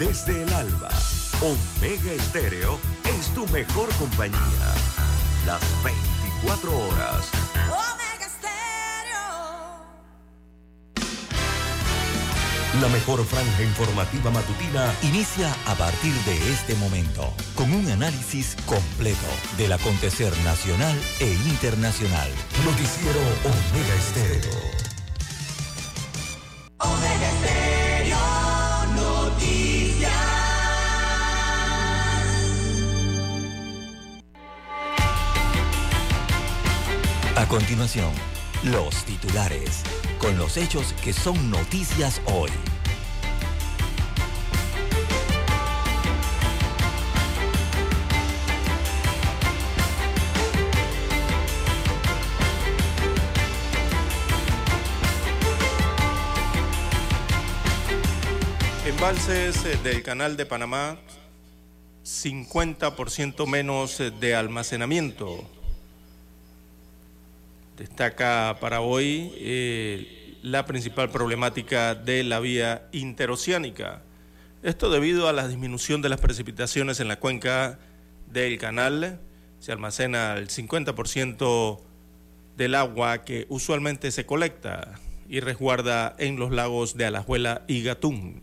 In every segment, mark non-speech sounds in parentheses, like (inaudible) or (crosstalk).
desde el alba. Omega Estéreo es tu mejor compañía. Las 24 horas. Omega Estéreo. La mejor franja informativa matutina inicia a partir de este momento con un análisis completo del acontecer nacional e internacional. Noticiero Omega Estéreo. Continuación, los titulares, con los hechos que son noticias hoy. Embalses eh, del Canal de Panamá, 50% menos eh, de almacenamiento. Destaca para hoy eh, la principal problemática de la vía interoceánica. Esto debido a la disminución de las precipitaciones en la cuenca del canal. Se almacena el 50% del agua que usualmente se colecta y resguarda en los lagos de Alajuela y Gatún.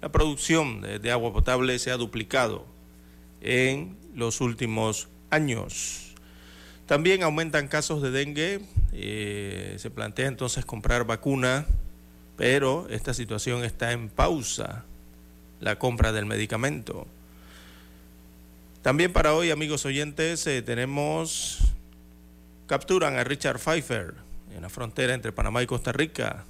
La producción de, agua potable se ha duplicado en los últimos años. También aumentan casos de dengue. Eh, se plantea entonces comprar vacuna, pero esta situación está en pausa, la compra del medicamento. También para hoy, amigos oyentes, eh, tenemos, capturan a Richard Pfeiffer en la frontera entre Panamá y Costa Rica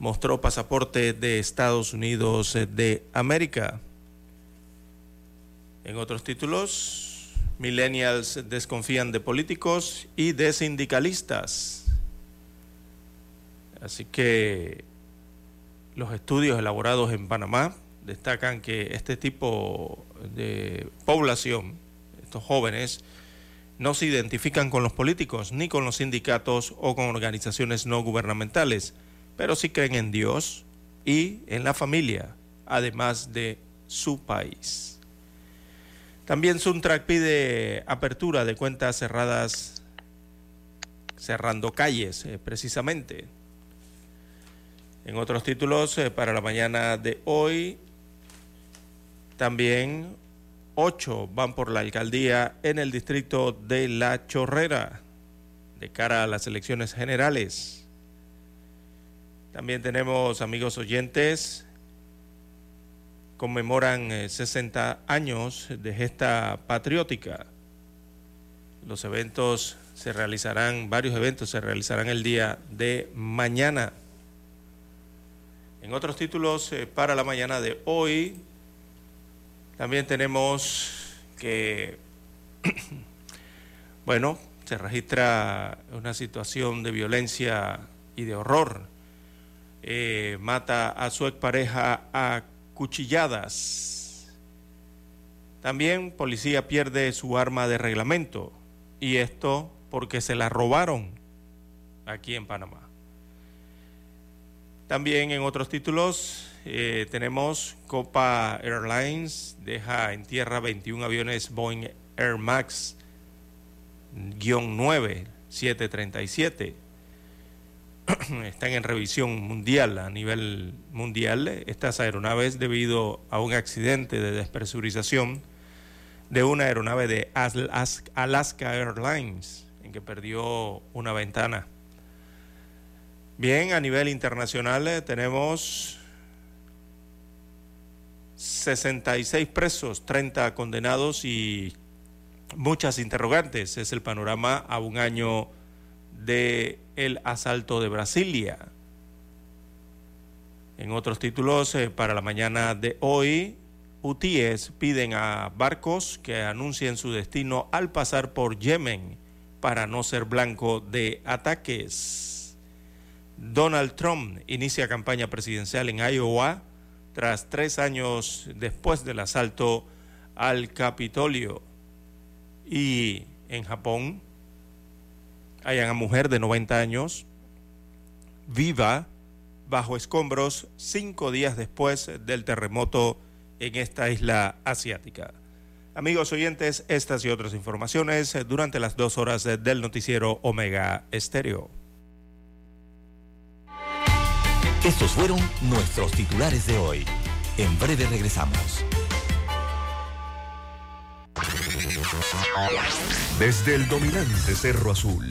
mostró pasaporte de Estados Unidos de América. En otros títulos, millennials desconfían de políticos y de sindicalistas. Así que los estudios elaborados en Panamá destacan que este tipo de población, estos jóvenes, no se identifican con los políticos, ni con los sindicatos o con organizaciones no gubernamentales pero sí creen en Dios y en la familia, además de su país. También Suntrack pide apertura de cuentas cerradas, cerrando calles eh, precisamente. En otros títulos, eh, para la mañana de hoy, también ocho van por la alcaldía en el distrito de La Chorrera de cara a las elecciones generales. También tenemos amigos oyentes, conmemoran 60 eh, años de gesta patriótica. Los eventos se realizarán, varios eventos se realizarán el día de mañana. En otros títulos eh, para la mañana de hoy, también tenemos que, (clears throat) bueno, se registra una situación de violencia y de horror eh, mata a su expareja a cuchilladas. También policía pierde su arma de reglamento y esto porque se la robaron aquí en Panamá. También en otros títulos eh, tenemos Copa Airlines deja en tierra 21 aviones Boeing Air Max 9 737 (clears throat) están en revisión mundial, a nivel mundial, estas aeronaves debido a un accidente de despresurización de una aeronave de Alaska Airlines, en que perdió una ventana. Bien, a nivel internacional eh, tenemos 66 presos, 30 condenados y muchas interrogantes. Es el panorama a un año de el asalto de Brasilia. En otros títulos, eh, para la mañana de hoy, UTIES piden a barcos que anuncien su destino al pasar por Yemen para no ser blanco de ataques. Donald Trump inicia campaña presidencial en Iowa tras tres años después del asalto al Capitolio. Y en Japón, hay una mujer de 90 años viva bajo escombros cinco días después del terremoto en esta isla asiática. Amigos oyentes, estas y otras informaciones durante las dos horas del noticiero Omega Estéreo. Estos fueron nuestros titulares de hoy. En breve regresamos. Desde el dominante Cerro Azul,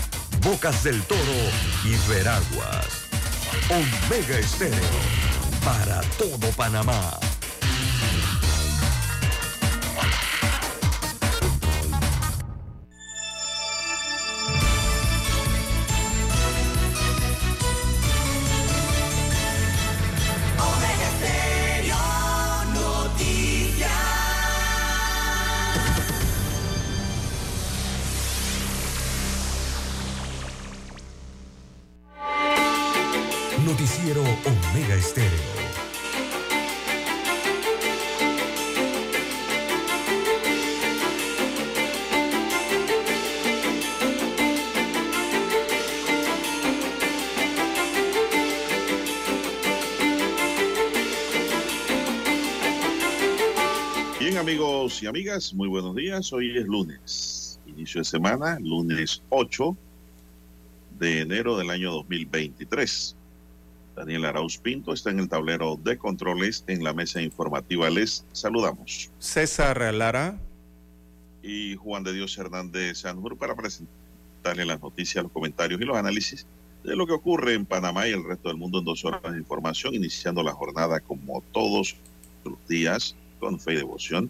Bocas del Toro y Veraguas. Omega Estéreo para todo Panamá. Bien amigos y amigas, muy buenos días. Hoy es lunes, inicio de semana, lunes 8 de enero del año 2023. Daniel Arauz Pinto está en el tablero de controles en la mesa informativa. Les saludamos. César Lara. Y Juan de Dios Hernández Sanjur para presentarle las noticias, los comentarios y los análisis de lo que ocurre en Panamá y el resto del mundo en dos horas de información, iniciando la jornada como todos los días con fe y devoción.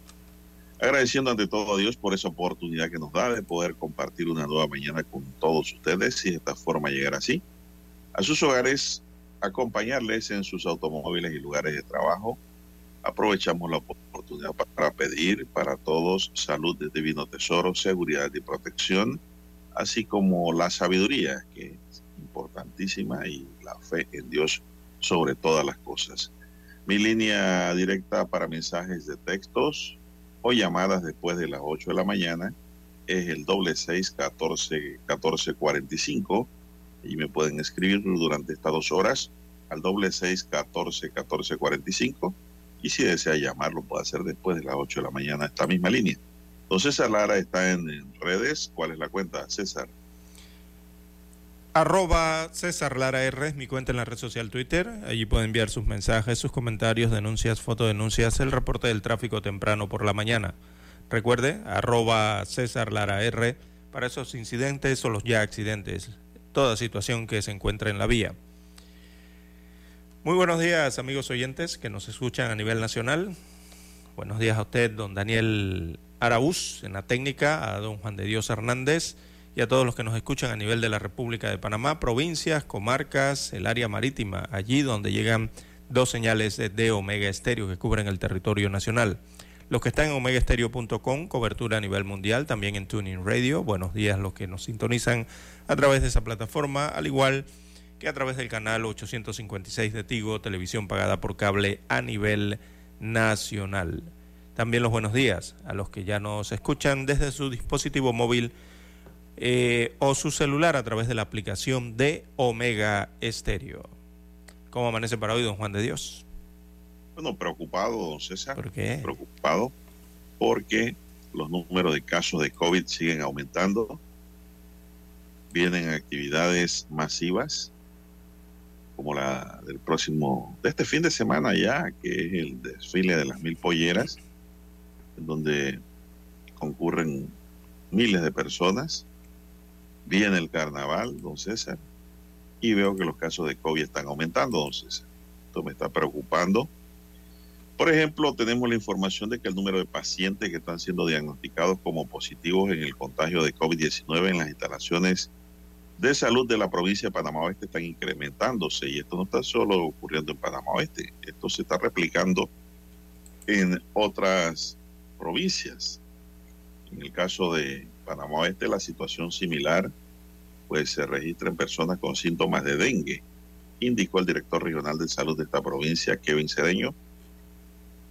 Agradeciendo ante todo a Dios por esa oportunidad que nos da de poder compartir una nueva mañana con todos ustedes y de esta forma llegar así a sus hogares acompañarles en sus automóviles y lugares de trabajo. Aprovechamos la oportunidad para pedir para todos salud de divino tesoro, seguridad y protección, así como la sabiduría, que es importantísima, y la fe en Dios sobre todas las cosas. Mi línea directa para mensajes de textos o llamadas después de las 8 de la mañana es el doble seis catorce catorce cuarenta y cinco y me pueden escribir durante estas dos horas al doble seis catorce catorce cuarenta y cinco y si desea llamarlo puede hacer después de las ocho de la mañana esta misma línea. Entonces César Lara está en, en, redes. ¿Cuál es la cuenta, César? Arroba César Lara R es mi cuenta en la red social Twitter. Allí puede enviar sus mensajes, sus comentarios, denuncias, fotodenuncias, el reporte del tráfico temprano por la mañana. Recuerde, arroba César Lara R para esos incidentes o los ya accidentes toda situación que se encuentra en la vía. Muy buenos días amigos oyentes que nos escuchan a nivel nacional. Buenos días a usted, don Daniel Araúz, en la técnica, a don Juan de Dios Hernández y a todos los que nos escuchan a nivel de la República de Panamá, provincias, comarcas, el área marítima, allí donde llegan dos señales de Omega Estéreo que cubren el territorio nacional. Los que están en omegaestereo.com, cobertura a nivel mundial, también en Tuning Radio. Buenos días los que nos sintonizan a través de esa plataforma, al igual que a través del canal 856 de Tigo, televisión pagada por cable a nivel nacional. También los buenos días a los que ya nos escuchan desde su dispositivo móvil eh, o su celular a través de la aplicación de Omega Estéreo. ¿Cómo amanece para hoy, don Juan de Dios? Bueno, preocupado, don César. ¿Por qué? Preocupado porque los números de casos de COVID siguen aumentando. Vienen actividades masivas como la del próximo, de este fin de semana ya, que es el desfile de las mil polleras, en donde concurren miles de personas. Viene el carnaval, don César, y veo que los casos de COVID están aumentando, don César. Esto me está preocupando. Por ejemplo, tenemos la información de que el número de pacientes que están siendo diagnosticados como positivos en el contagio de COVID-19 en las instalaciones de salud de la provincia de Panamá Oeste están incrementándose y esto no está solo ocurriendo en Panamá Oeste, esto se está replicando en otras provincias. En el caso de Panamá Oeste, la situación similar, pues se registra en personas con síntomas de dengue, indicó el director regional de salud de esta provincia, Kevin Cedeño.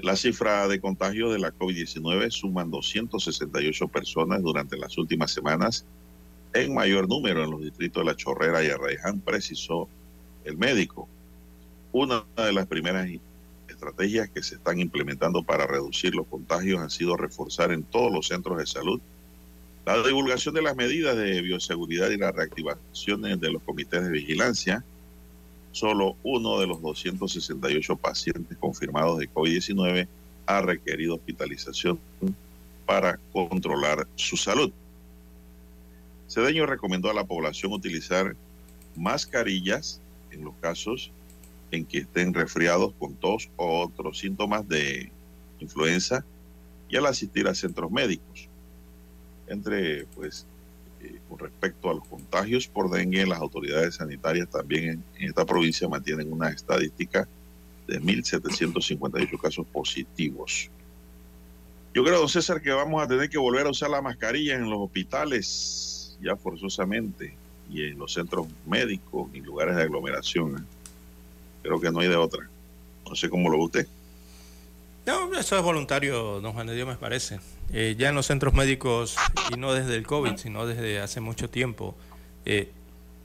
La cifra de contagio de la COVID-19 suman 268 personas durante las últimas semanas, en mayor número en los distritos de La Chorrera y Arraiján, precisó el médico. Una de las primeras estrategias que se están implementando para reducir los contagios han sido reforzar en todos los centros de salud la divulgación de las medidas de bioseguridad y la reactivación de los comités de vigilancia. Solo uno de los 268 pacientes confirmados de COVID-19 ha requerido hospitalización para controlar su salud. Cedeño recomendó a la población utilizar mascarillas en los casos en que estén resfriados con tos o otros síntomas de influenza y al asistir a centros médicos. Entre, pues, eh, con respecto a los contagios por dengue, las autoridades sanitarias también en, esta provincia mantienen una estadística de 1.758 casos positivos. Yo creo, don César, que vamos a tener que volver a usar la mascarilla en los hospitales, ya forzosamente, y en los centros médicos y lugares de aglomeración. ¿eh? Creo que no hay de otra. No sé cómo lo ve usted. No, eso es voluntario, don Juan de Dios, me parece. Eh, ya en los centros médicos, y no desde el COVID, sino desde hace mucho tiempo, eh,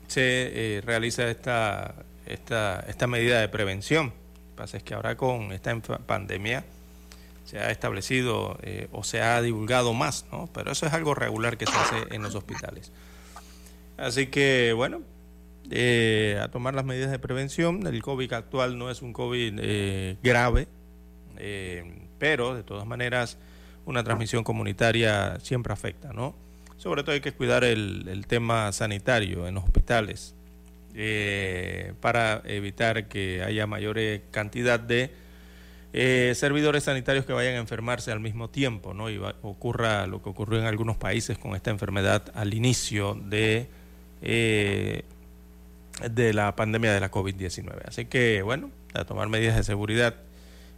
se eh, realiza esta, esta, esta medida de prevención. Lo que pasa es que ahora con esta pandemia se ha establecido o se ha divulgado más, ¿no? Pero eso es algo regular que se hace en los hospitales. Así que, bueno, a tomar las medidas de prevención. El COVID actual no es un COVID grave, eh, pero de todas maneras una transmisión comunitaria siempre afecta, ¿no? Sobre todo hay que cuidar el, tema sanitario en los hospitales eh, para evitar que haya mayor cantidad de eh, servidores sanitarios que vayan a enfermarse al mismo tiempo, ¿no? Y va, ocurra lo que ocurrió en algunos países con esta enfermedad al inicio de, eh, de la pandemia de la COVID-19. Así que, bueno, a tomar medidas de seguridad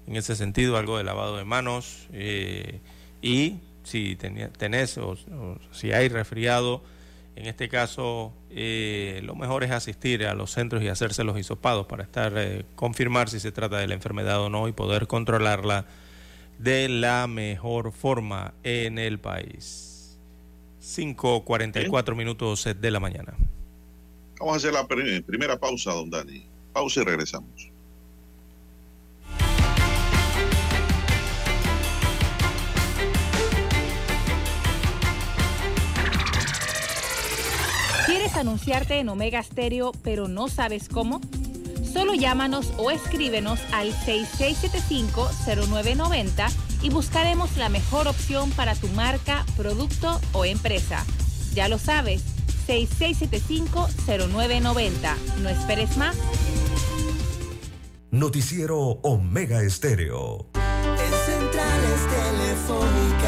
en ese sentido, algo de lavado de manos eh, y si tenés o, o, si hay resfriado, en este caso eh, lo mejor es asistir a los centros y hacerse los hisopados para estar eh, confirmar si se trata de la enfermedad o no y poder controlarla de la mejor forma en el país. 5.44 minutos de la mañana. Vamos a hacer la primera pausa, don Dani. Pausa y regresamos. Anunciarte en Omega Stereo pero no sabes cómo? Solo llámanos o escríbenos al 6675-0990 y buscaremos la mejor opción para tu marca, producto o empresa. Ya lo sabes, 6675-0990. No esperes más. Noticiero Omega Estéreo. En centrales telefónicas.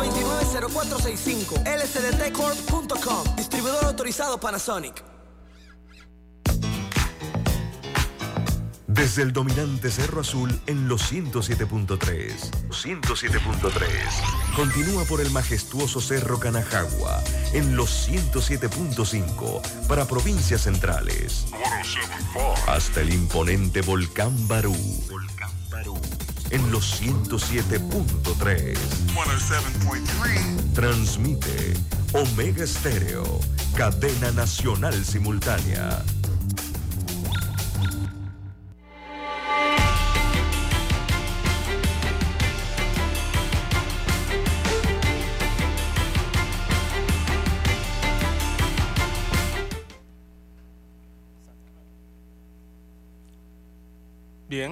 229-0465 lsdtcorp.com Distribuidor autorizado Panasonic. Desde el dominante Cerro Azul en los 107.3. 107.3. Continúa por el majestuoso Cerro Canajagua en los 107.5 para provincias centrales. Hasta el imponente Volcán Barú. Volcán Barú. En los 107.3. Transmite Omega Estéreo, cadena nacional simultánea.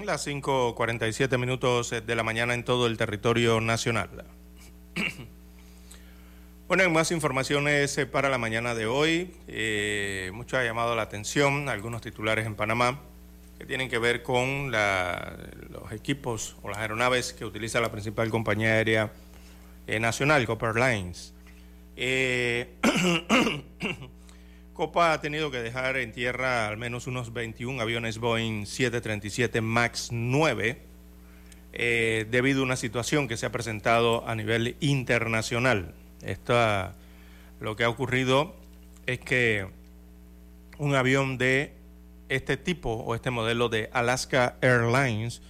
Las 5.47 minutos de la mañana en todo el territorio nacional. (clears throat) Bueno, en más informaciones eh, para la mañana de hoy, eh, mucho ha llamado la atención algunos titulares en Panamá que tienen que ver con los equipos o las aeronaves que utiliza la principal compañía aérea eh, nacional, Copper Lines. (clears throat) Copa ha tenido que dejar en tierra al menos unos 21 aviones Boeing 737 MAX 9 debido a una situación que se ha presentado a nivel internacional. Esta, lo que ha ocurrido es que un avión de este tipo o este modelo de Alaska Airlines,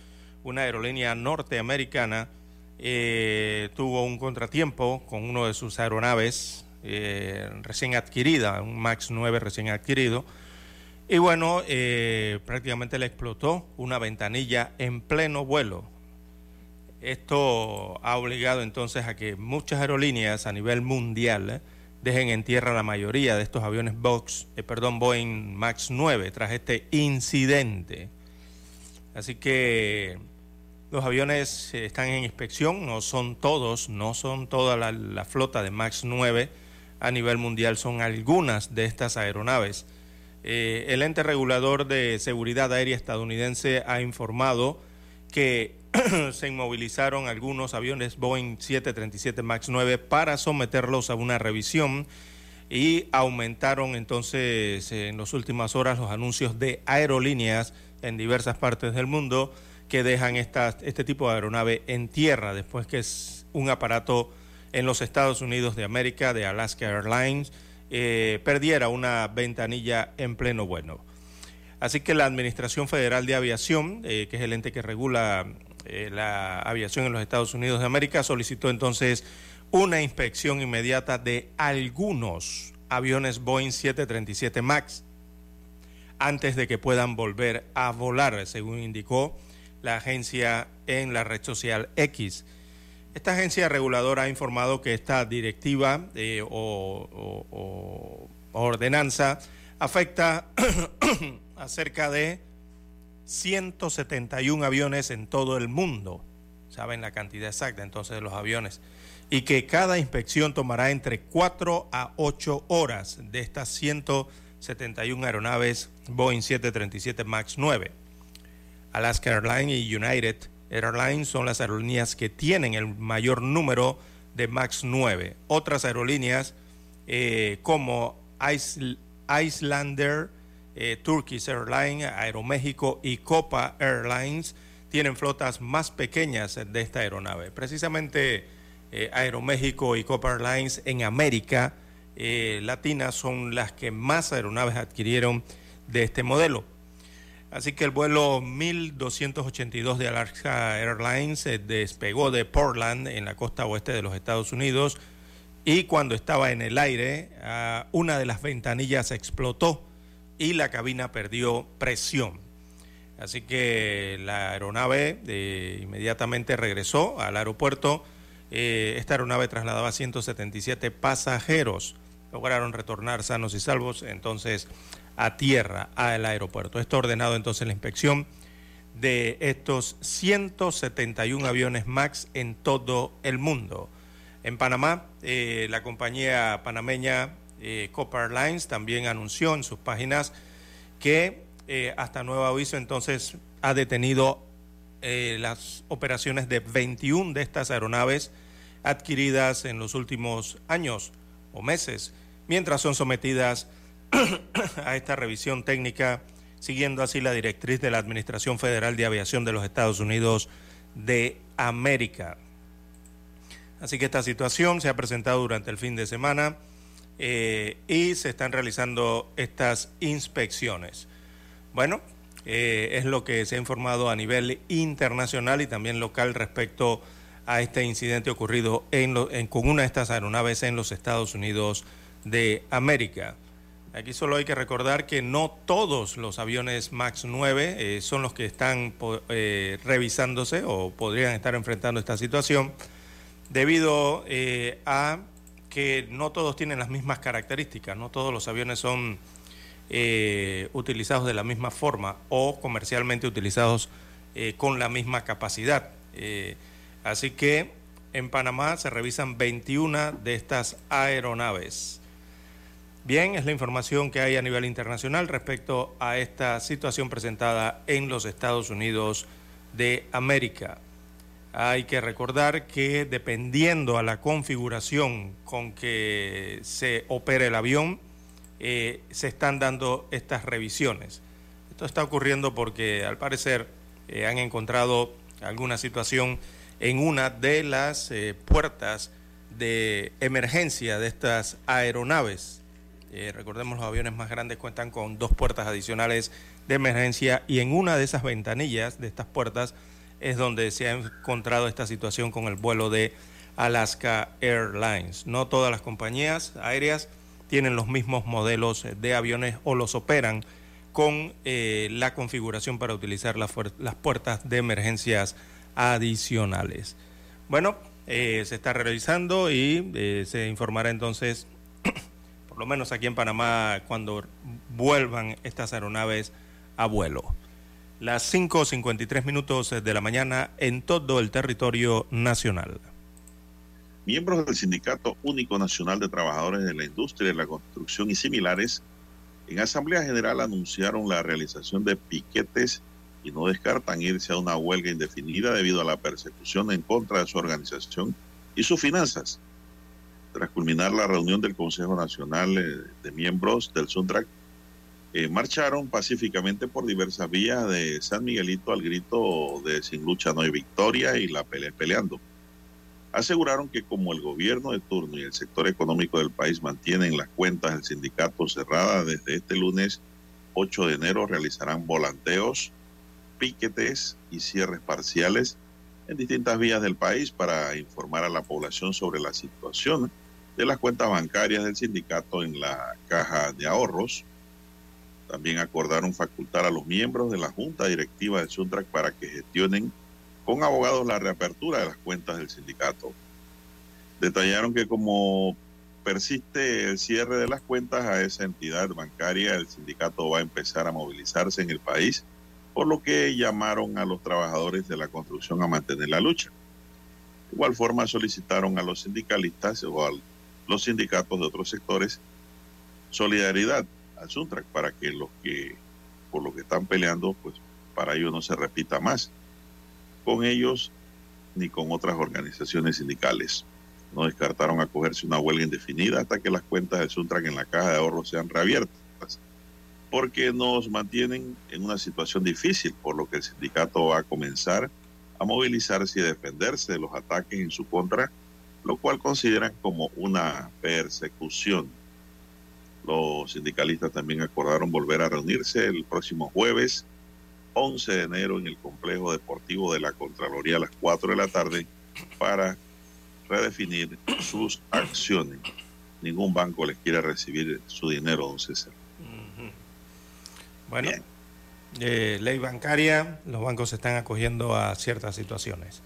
una aerolínea norteamericana, eh, tuvo un contratiempo con uno de sus aeronaves eh, recién adquirida, un MAX 9 recién adquirido, y bueno, eh, prácticamente le explotó una ventanilla en pleno vuelo. Esto ha obligado entonces a que muchas aerolíneas a nivel mundial eh, dejen en tierra la mayoría de estos aviones Box, perdón, Boeing Max 9 tras este incidente. Así que los aviones están en inspección, no son todos, no son toda la, flota de Max 9 a nivel mundial, son algunas de estas aeronaves. el ente regulador de seguridad aérea estadounidense ha informado que (clears throat) se inmovilizaron algunos aviones Boeing 737 MAX 9 para someterlos a una revisión y aumentaron entonces en las últimas horas los anuncios de aerolíneas en diversas partes del mundo que dejan este tipo de aeronave en tierra después que es un aparato en los Estados Unidos de América de Alaska Airlines eh, perdiera una ventanilla en pleno bueno. Así que la Administración Federal de Aviación, eh, que es el ente que regula eh, la aviación en los Estados Unidos de América solicitó entonces una inspección inmediata de algunos aviones Boeing 737 MAX antes de que puedan volver a volar, según indicó la agencia en la red social X. Esta agencia reguladora ha informado que esta directiva eh, o ordenanza afecta (clears throat) a cerca de 171 aviones en todo el mundo. Saben la cantidad exacta entonces de los aviones. Y que cada inspección tomará entre 4 a 8 horas de estas 171 aeronaves Boeing 737 MAX 9. Alaska Airlines y United Airlines son las aerolíneas que tienen el mayor número de MAX 9. Otras aerolíneas eh, como Islander, eh, Turkish Airlines, Aeroméxico y Copa Airlines tienen flotas más pequeñas de esta aeronave. Precisamente eh, Aeroméxico y Copa Airlines en América Latina son las que más aeronaves adquirieron de este modelo. Así que el vuelo 1282 de Alaska Airlines despegó de Portland en la costa oeste de los Estados Unidos y cuando estaba en el aire una de las ventanillas explotó y la cabina perdió presión. Así que la aeronave eh, inmediatamente regresó al aeropuerto. Eh, esta aeronave trasladaba 177 pasajeros. Lograron retornar sanos y salvos entonces a tierra, al aeropuerto. Esto ordenado entonces la inspección de estos 171 aviones MAX en todo el mundo. En Panamá, eh, la compañía panameña eh, Copper Lines también anunció en sus páginas que eh, hasta nuevo aviso entonces ha detenido las operaciones de 21 de estas aeronaves adquiridas en los últimos años o meses, mientras son sometidas (coughs) a esta revisión técnica, siguiendo así la directriz de la Administración Federal de Aviación de los Estados Unidos de América. Así que esta situación se ha presentado durante el fin de semana eh, y se están realizando estas inspecciones. Bueno, eh, es lo que se ha informado a nivel internacional y también local respecto a este incidente ocurrido en con una de estas aeronaves en los Estados Unidos de América. Aquí solo hay que recordar que no todos los aviones MAX 9 eh, son los que están revisándose o podrían estar enfrentando esta situación debido a que no todos tienen las mismas características, no todos los aviones son eh, utilizados de la misma forma o comercialmente utilizados eh, con la misma capacidad. Eh, así que en Panamá se revisan 21 de estas aeronaves. Bien, es la información que hay a nivel internacional respecto a esta situación presentada en los Estados Unidos de América. Hay que recordar que dependiendo a la configuración con que se opera el avión, eh, se están dando estas revisiones. Esto está ocurriendo porque al parecer eh, han encontrado alguna situación en una de las eh, puertas de emergencia de estas aeronaves. Recordemos los aviones más grandes cuentan con dos puertas adicionales de emergencia y en una de esas ventanillas de estas puertas es donde se ha encontrado esta situación con el vuelo de Alaska Airlines. No todas las compañías aéreas tienen los mismos modelos de aviones o los operan con eh, la configuración para utilizar las, puertas de emergencias adicionales. Bueno, eh, se está realizando y eh, se informará entonces, lo menos aquí en Panamá, cuando vuelvan estas aeronaves a vuelo las 5.53 minutos de la mañana en todo el territorio nacional. Miembros del Sindicato Único Nacional de Trabajadores de la Industria de la Construcción y similares, en Asamblea General anunciaron la realización de piquetes y no descartan irse a una huelga indefinida debido a la persecución en contra de su organización y sus finanzas. Tras culminar la reunión del Consejo Nacional eh, de Miembros del SUNTRAC, eh, marcharon pacíficamente por diversas vías de San Miguelito al grito de sin lucha no hay victoria y la pelea peleando. Aseguraron que como el gobierno de turno y el sector económico del país mantienen las cuentas del sindicato cerradas desde este lunes 8 de enero, realizarán volanteos, piquetes y cierres parciales en distintas vías del país para informar a la población sobre la situación de las cuentas bancarias del sindicato en la caja de ahorros también acordaron facultar a los miembros de la Junta Directiva de Suntrack para que gestionen con abogados la reapertura de las cuentas del sindicato. Detallaron que como persiste el cierre de las cuentas a esa entidad bancaria, el sindicato va a empezar a movilizarse en el país, por lo que llamaron a los trabajadores de la construcción a mantener la lucha. De igual forma solicitaron a los sindicalistas o a los sindicatos de otros sectores solidaridad al Suntrack para que los que por lo que están peleando, pues para ellos no se repita más con ellos ni con otras organizaciones sindicales. No descartaron acogerse una huelga indefinida hasta que las cuentas del Suntrack en la caja de ahorro sean reabiertas, porque nos mantienen en una situación difícil, por lo que el sindicato va a comenzar a movilizarse y defenderse de los ataques en su contra, lo cual consideran como una persecución. Los sindicalistas también acordaron volver a reunirse el próximo jueves 11 de enero en el complejo deportivo de la Contraloría a las 4 de la tarde para redefinir sus acciones. Ningún banco les quiere recibir su dinero, don César. Bueno, eh, ley bancaria, los bancos se están acogiendo a ciertas situaciones.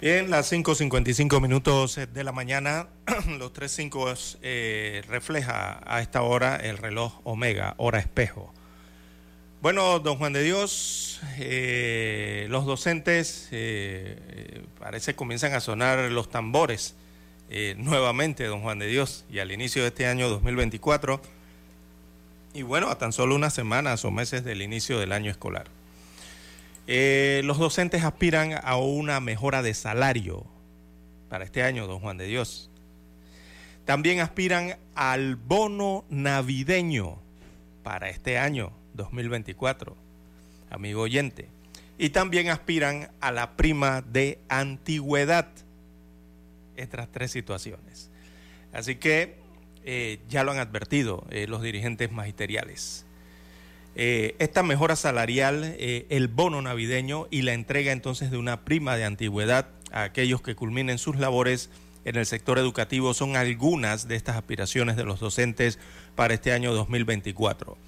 Bien, las 5.55 minutos de la mañana, (clears throat) los 3.5 eh, refleja a esta hora el reloj Omega, hora espejo. Bueno, don Juan de Dios, eh, los docentes eh, eh, parece comienzan a sonar los tambores nuevamente, don Juan de Dios, y al inicio de este año 2024, y bueno, a tan solo unas semanas o meses del inicio del año escolar. Eh, los docentes aspiran a una mejora de salario para este año, don Juan de Dios. También aspiran al bono navideño para este año 2024, amigo oyente. Y también aspiran a la prima de antigüedad. Estas tres situaciones. Así que eh, ya lo han advertido eh, los dirigentes magisteriales. Eh, esta mejora salarial, el bono navideño y la entrega entonces de una prima de antigüedad a aquellos que culminen sus labores en el sector educativo son algunas de estas aspiraciones de los docentes para este año 2024.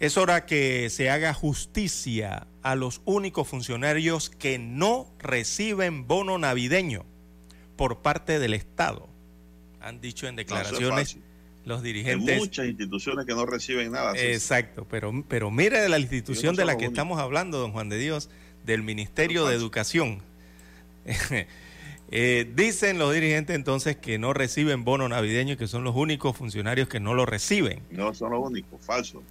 Es hora que se haga justicia a los únicos funcionarios que no reciben bono navideño por parte del Estado. Han dicho en declaraciones los dirigentes. Hay muchas instituciones que no reciben nada. Exacto, pero, pero mire la institución de la que estamos hablando, don Juan de Dios, del Ministerio de Educación. (laughs) Eh, dicen los dirigentes entonces que no reciben bono navideño y que son los únicos funcionarios que no lo reciben. No son los únicos, falso.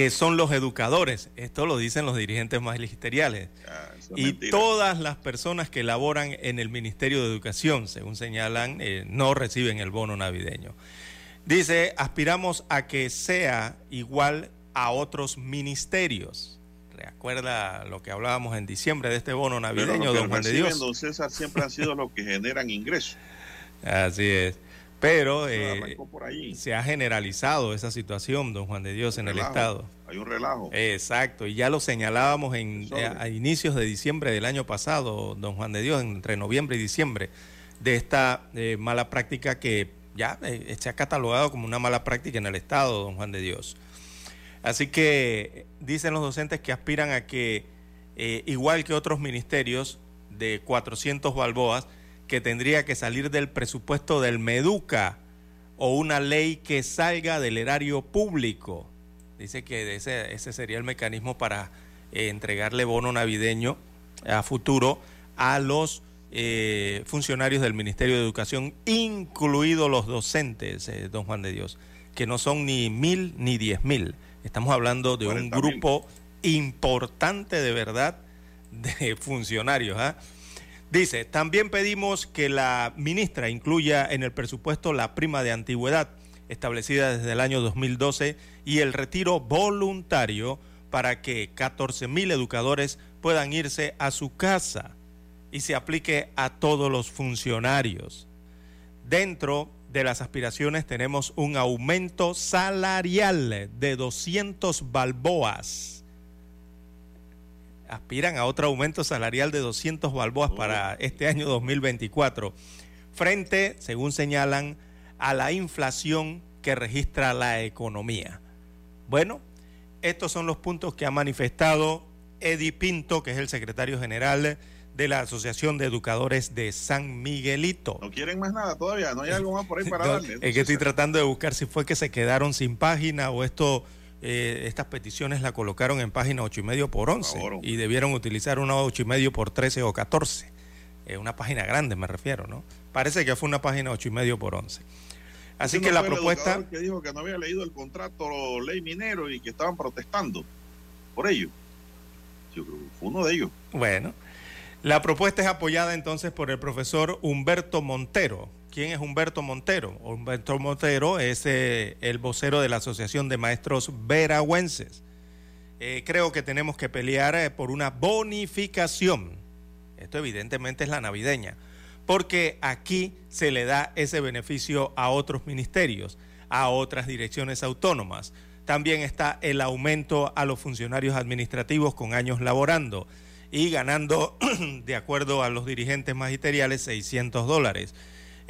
Que son los educadores. Esto lo dicen los dirigentes magisteriales. y todas las personas que laboran en el Ministerio de Educación, según señalan, eh, no reciben el bono navideño. Dice, aspiramos a que sea igual a otros ministerios recuerda lo que hablábamos en diciembre de este bono navideño, don Juan de Dios. Don César siempre han sido los que generan ingresos. (laughs) Así es. Pero eh, se ha generalizado esa situación, don Juan de Dios, en el Estado. Hay un relajo. Exacto, y ya lo señalábamos en, eh, a, inicios de diciembre del año pasado, don Juan de Dios, entre noviembre y diciembre, de esta eh, mala práctica que ya se ha catalogado como una mala práctica en el Estado, don Juan de Dios. Así que dicen los docentes que aspiran a que, eh, igual que otros ministerios de 400 balboas, que tendría que salir del presupuesto del Meduca o una ley que salga del erario público. Dice que ese, ese sería el mecanismo para eh, entregarle bono navideño a futuro a los eh, funcionarios del Ministerio de Educación, incluidos los docentes, don Juan de Dios, que no son ni mil ni diez mil. Estamos hablando de un grupo importante de verdad de funcionarios. ¿ah? Dice, también pedimos que la ministra incluya en el presupuesto la prima de antigüedad establecida desde el año 2012 y el retiro voluntario para que 14 mil educadores puedan irse a su casa y se aplique a todos los funcionarios. Dentro de las aspiraciones tenemos un aumento salarial de 200 balboas. Aspiran a otro aumento salarial de 200 balboas para este año 2024, frente, según señalan, a la inflación que registra la economía. Bueno, estos son los puntos que ha manifestado Eddie Pinto, que es el secretario general de la Asociación de Educadores de San Miguelito. No quieren más nada todavía, no hay algo más por ahí para (laughs) darle. Es que estoy tratando de buscar si fue que se quedaron sin página o esto, eh, estas peticiones la colocaron en página ocho y medio por 11 y debieron utilizar una ocho y medio por 13 o 14. Eh, una página grande me refiero, ¿no? Parece que fue una página ocho y medio por 11. Así que la propuesta... que dijo que no había leído el contrato ley minero y que estaban protestando por ello. Yo creo que fue uno de ellos. Bueno. La propuesta es apoyada entonces por el profesor Humberto Montero. ¿Quién es Humberto Montero? Humberto Montero es eh, el vocero de la Asociación de Maestros Veragüenses. Eh, creo que tenemos que pelear eh, por una bonificación. Esto evidentemente es la navideña, porque aquí se le da ese beneficio a otros ministerios, a otras direcciones autónomas. También está el aumento a los funcionarios administrativos con años laborando y ganando, (clears throat) de acuerdo a los dirigentes magisteriales, 600 dólares.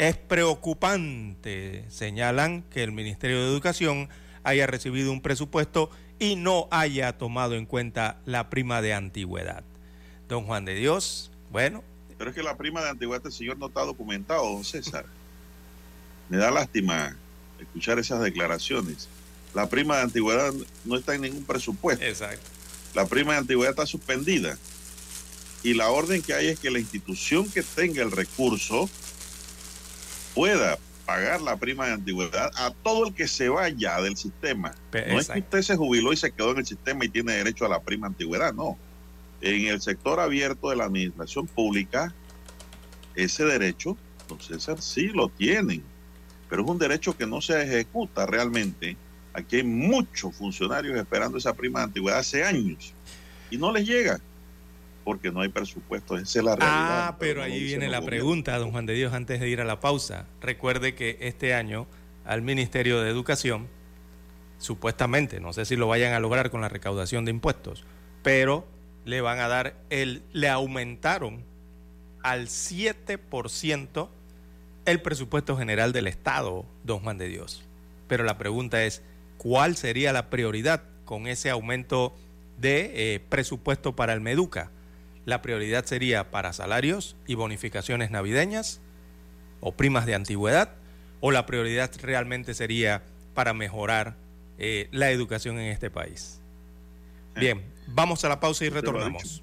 Es preocupante, señalan, que el Ministerio de Educación haya recibido un presupuesto y no haya tomado en cuenta la prima de antigüedad. Don Juan de Dios, bueno. Pero es que la prima de antigüedad del señor no está documentado, don César. Me da lástima escuchar esas declaraciones. La prima de antigüedad no está en ningún presupuesto. Exacto. La prima de antigüedad está suspendida y la orden que hay es que la institución que tenga el recurso pueda pagar la prima de antigüedad a todo el que se vaya del sistema. No es que usted se jubiló y se quedó en el sistema y tiene derecho a la prima de antigüedad, no. En el sector abierto de la administración pública, ese derecho, don César, sí lo tienen, pero es un derecho que no se ejecuta realmente. Aquí hay muchos funcionarios esperando esa prima de antigüedad hace años y no les llega porque no hay presupuesto. Esa es la realidad. Ah, pero, ahí viene la pregunta, don Juan de Dios, antes de ir a la pausa. Recuerde que este año al Ministerio de Educación, supuestamente, no sé si lo vayan a lograr con la recaudación de impuestos, pero le van a dar el, le aumentaron al 7% el presupuesto general del Estado, don Juan de Dios. Pero la pregunta es, ¿cuál sería la prioridad con ese aumento de eh, presupuesto para el Meduca? La prioridad sería para salarios y bonificaciones navideñas o primas de antigüedad, o la prioridad realmente sería para mejorar eh, la educación en este país. Bien, vamos a la pausa y retornamos.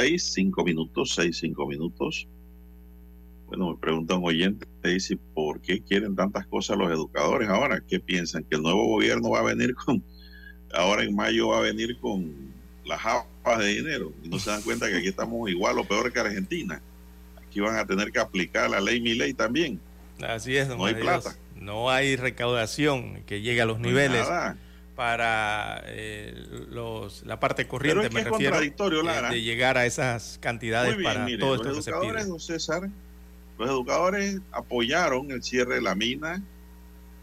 Seis, cinco minutos, seis, cinco minutos. Bueno, me pregunta un oyente, dice, ¿por qué quieren tantas cosas los educadores ahora? ¿Qué piensan? ¿Que el nuevo gobierno va a venir con, ahora en mayo va a venir con las japas de dinero? Y no se dan cuenta que aquí estamos igual o peor que Argentina. Aquí van a tener que aplicar la ley mi ley también. Así es, no hay plata. No hay recaudación que llegue a los niveles para eh, los, la parte corriente, me refiero, eh, de llegar a esas cantidades para todo esto los educadores, César, los educadores apoyaron el cierre de la mina,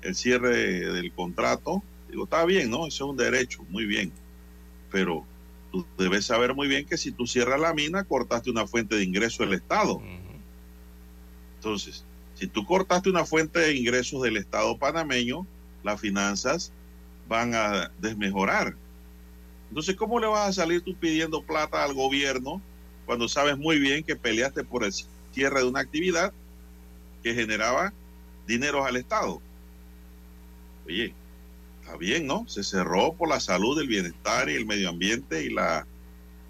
el cierre del contrato. Digo, está bien, ¿no? Eso es un derecho, muy bien. Pero tú debes saber muy bien que si tú cierras la mina, cortaste una fuente de ingreso del Estado. Entonces, si tú cortaste una fuente de ingresos del Estado panameño, las finanzas van a desmejorar. Entonces, ¿cómo le vas a salir tú pidiendo plata al gobierno cuando sabes muy bien que peleaste por el cierre de una actividad que generaba dinero al Estado? Oye, está bien, ¿no? Se cerró por la salud, el bienestar y el medio ambiente y la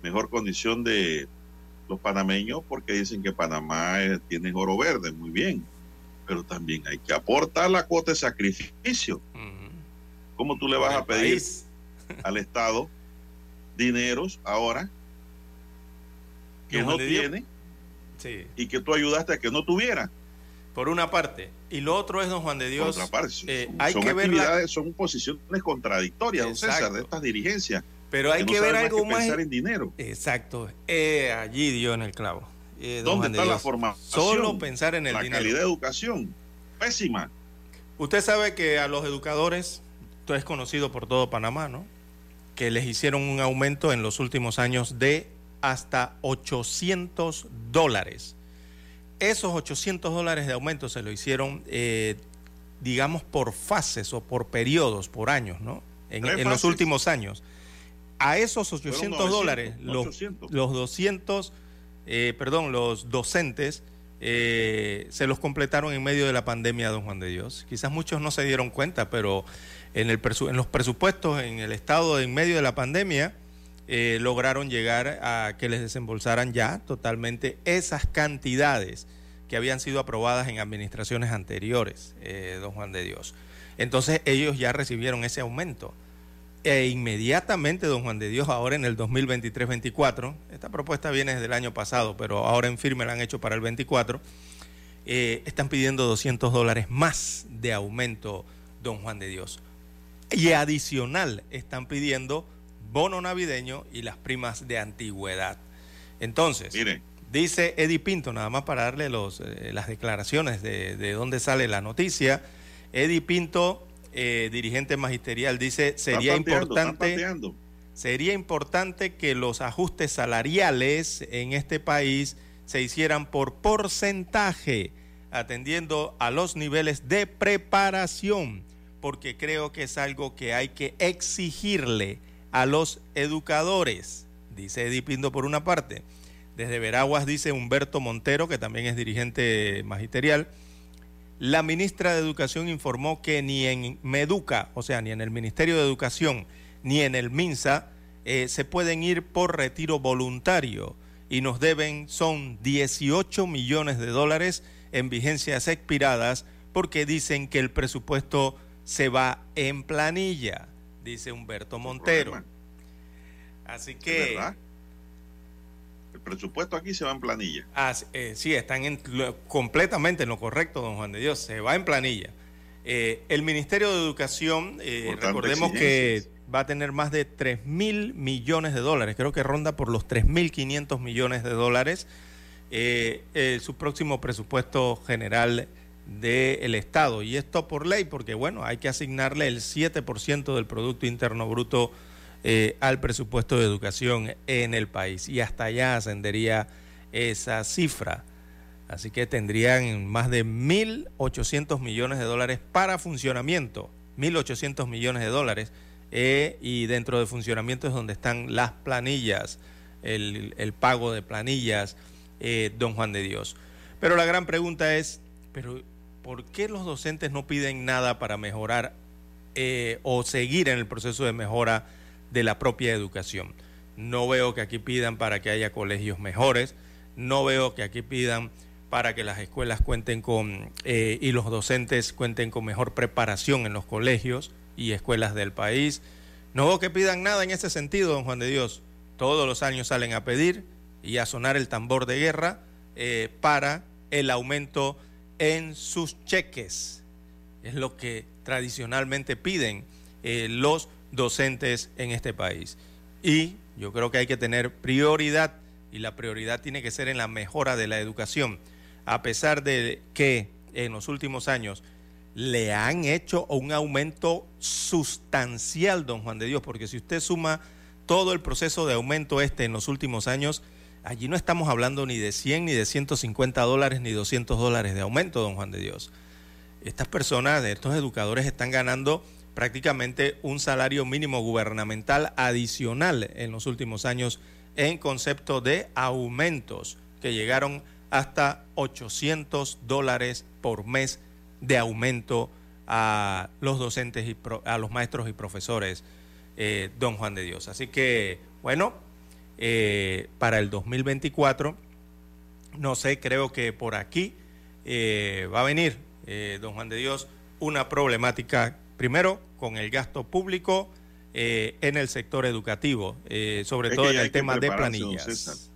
mejor condición de los panameños porque dicen que Panamá eh, tiene oro verde, muy bien, pero también hay que aportar la cuota de sacrificio. ¿Cómo tú le vas a pedir (laughs) al Estado dineros ahora que no tiene y que tú ayudaste a que no tuviera? Por una parte. Y lo otro es, don Juan de Dios. Por otra parte, eh, hay que ver son posiciones contradictorias, don César, de estas dirigencias. Pero hay que, ver algo más. Pensar en dinero. Exacto. Eh, allí dio en el clavo. Eh, ¿Dónde está la formación? Solo pensar en el dinero. La calidad de educación. Pésima. Usted sabe que a los educadores, es conocido por todo Panamá, ¿no? Que les hicieron un aumento en los últimos años de hasta 800 dólares. Esos 800 dólares de aumento se lo hicieron, eh, digamos, por fases o por periodos, por años, ¿no? en los últimos años a esos 800 dólares, los, los 200, eh, perdón, los docentes eh, se los completaron en medio de la pandemia, don Juan de Dios. Quizás muchos no se dieron cuenta, pero en, los presupuestos, en el estado en medio de la pandemia, eh, lograron llegar a que les desembolsaran ya totalmente esas cantidades que habían sido aprobadas en administraciones anteriores, don Juan de Dios. Entonces ellos ya recibieron ese aumento e inmediatamente, don Juan de Dios, ahora en el 2023-24, esta propuesta viene desde el año pasado, pero ahora en firme la han hecho para el 24, eh, están pidiendo 200 dólares más de aumento, don Juan de Dios. Y adicional, están pidiendo bono navideño y las primas de antigüedad. Entonces, dice Eddie Pinto, nada más para darle los, eh, las declaraciones de, de dónde sale la noticia, Eddie Pinto eh, dirigente magisterial, dice, sería importante... Sería importante que los ajustes salariales en este país se hicieran por porcentaje, atendiendo a los niveles de preparación, porque creo que es algo que hay que exigirle a los educadores, dice Edipindo por una parte. Desde Veraguas dice Humberto Montero, que también es dirigente magisterial, la ministra de Educación informó que ni en Meduca, o sea, ni en el Ministerio de Educación, ni en el MINSA, eh, se pueden ir por retiro voluntario y nos deben son 18 millones de dólares en vigencias expiradas porque dicen que el presupuesto se va en planilla, dice Humberto Montero. Así que presupuesto aquí se va en planilla. Ah, eh, sí, están completamente en lo correcto, don Juan de Dios, se va en planilla. Eh, el Ministerio de Educación, eh, recordemos que va a tener más de 3 mil millones de dólares, creo que ronda por los 3 mil 500 millones de dólares, su próximo presupuesto general del Estado. Y esto por ley, porque bueno, hay que asignarle el 7% del Producto Interno Bruto eh, al presupuesto de educación en el país y hasta allá ascendería esa cifra. Así que tendrían más de 1.800 millones de dólares para funcionamiento, 1.800 millones de dólares, eh, y dentro de funcionamiento es donde están las planillas, el, pago de planillas, eh, don Juan de Dios. Pero la gran pregunta es, pero ¿por qué los docentes no piden nada para mejorar o seguir en el proceso de mejora de la propia educación. No veo que aquí pidan para que haya colegios mejores, no veo que aquí pidan para que las escuelas cuenten con eh, y los docentes cuenten con mejor preparación en los colegios y escuelas del país. No veo que pidan nada en ese sentido, don Juan de Dios. Todos los años salen a pedir y a sonar el tambor de guerra eh, para el aumento en sus cheques. Es lo que tradicionalmente piden eh, los docentes en este país. Y yo creo que hay que tener prioridad y la prioridad tiene que ser en la mejora de la educación. A pesar de que en los últimos años le han hecho un aumento sustancial, don Juan de Dios, porque si usted suma todo el proceso de aumento este en los últimos años, allí no estamos hablando ni de 100, ni de 150 dólares, ni 200 dólares de aumento, don Juan de Dios. Estas personas, estos educadores están ganando prácticamente un salario mínimo gubernamental adicional en los últimos años en concepto de aumentos que llegaron hasta 800 dólares por mes de aumento a los docentes y a los maestros y profesores, eh, don Juan de Dios. Así que, bueno, eh, para el 2024, no sé, creo que por aquí eh, va a venir, don Juan de Dios, una problemática, primero, con el gasto público en el sector educativo, sobre todo en el tema de planillas.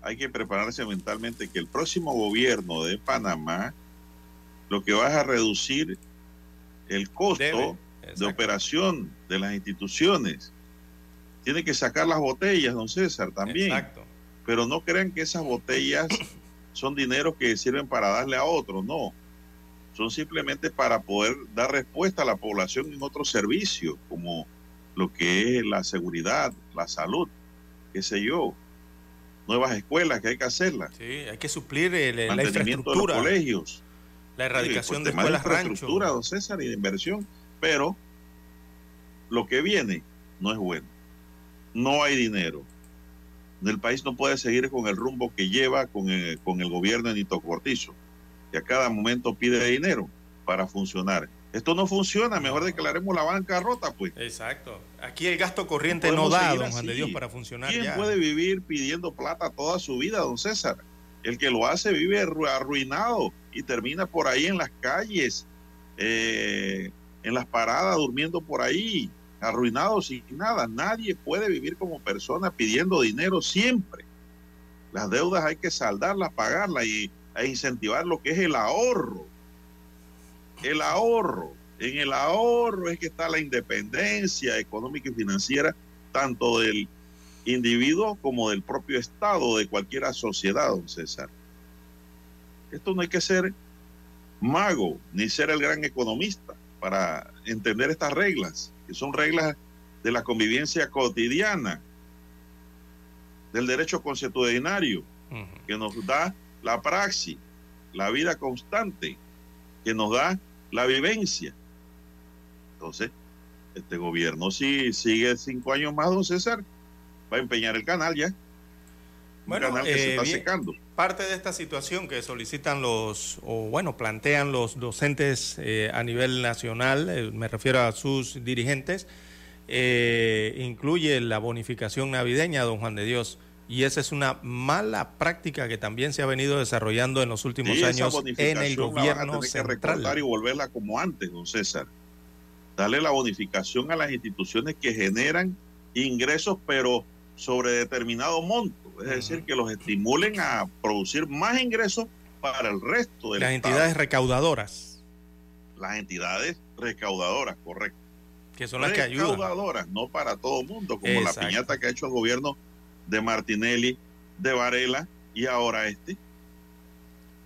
Hay que prepararse mentalmente que el próximo gobierno de Panamá lo que va a reducir el costo de operación de las instituciones. Tiene que sacar las botellas, don César, también. Exacto. Pero no crean que esas botellas (coughs) son dinero que sirven para darle a otros, no. Son simplemente para poder dar respuesta a la población en otros servicios, como lo que es la seguridad, la salud, qué sé yo. Nuevas escuelas que hay que hacerlas. Sí, hay que suplir el, mantenimiento de los colegios la erradicación de escuelas de infraestructura, don César, y de inversión. Pero lo que viene no es bueno. No hay dinero. El país no puede seguir con el rumbo que lleva con el, con el gobierno de Nito Cortizo, que a cada momento pide dinero para funcionar. Esto no funciona, mejor declaremos la banca rota, pues. Exacto. Aquí el gasto corriente no, da, don Juan de Dios, para funcionar. ¿Quién puede vivir pidiendo plata toda su vida, don César? El que lo hace vive arruinado y termina por ahí en las calles, eh, en las paradas, durmiendo por ahí, arruinado sin nada. Nadie puede vivir como persona pidiendo dinero siempre. Las deudas hay que saldarlas, pagarlas y e incentivar lo que es el ahorro. El ahorro. En el ahorro es que está la independencia económica y financiera tanto del individuo como del propio Estado, de cualquier sociedad, don César. Esto no hay que ser mago ni ser el gran economista para entender estas reglas, que son reglas de la convivencia cotidiana, del derecho consuetudinario, que nos da la praxis, la vida constante, que nos da la vivencia. Entonces, este gobierno, si sigue cinco años más, don César, va a empeñar el canal ya. Bueno, canal que se está eh, secando. Parte de esta situación que solicitan los, o bueno, plantean los docentes eh, a nivel nacional, eh, me refiero a sus dirigentes, incluye la bonificación navideña, don Juan de Dios. Y esa es una mala práctica que también se ha venido desarrollando en los últimos años en el gobierno la central. Que y volverla como antes, don César. Darle la bonificación a las instituciones que generan ingresos, pero sobre determinado monto, es decir, que los estimulen a producir más ingresos para el resto de las entidades recaudadoras. Las entidades recaudadoras, correcto. Que son las que ayudan. Recaudadoras, no para todo el mundo, como la piñata que ha hecho el gobierno de Martinelli, de Varela y ahora este.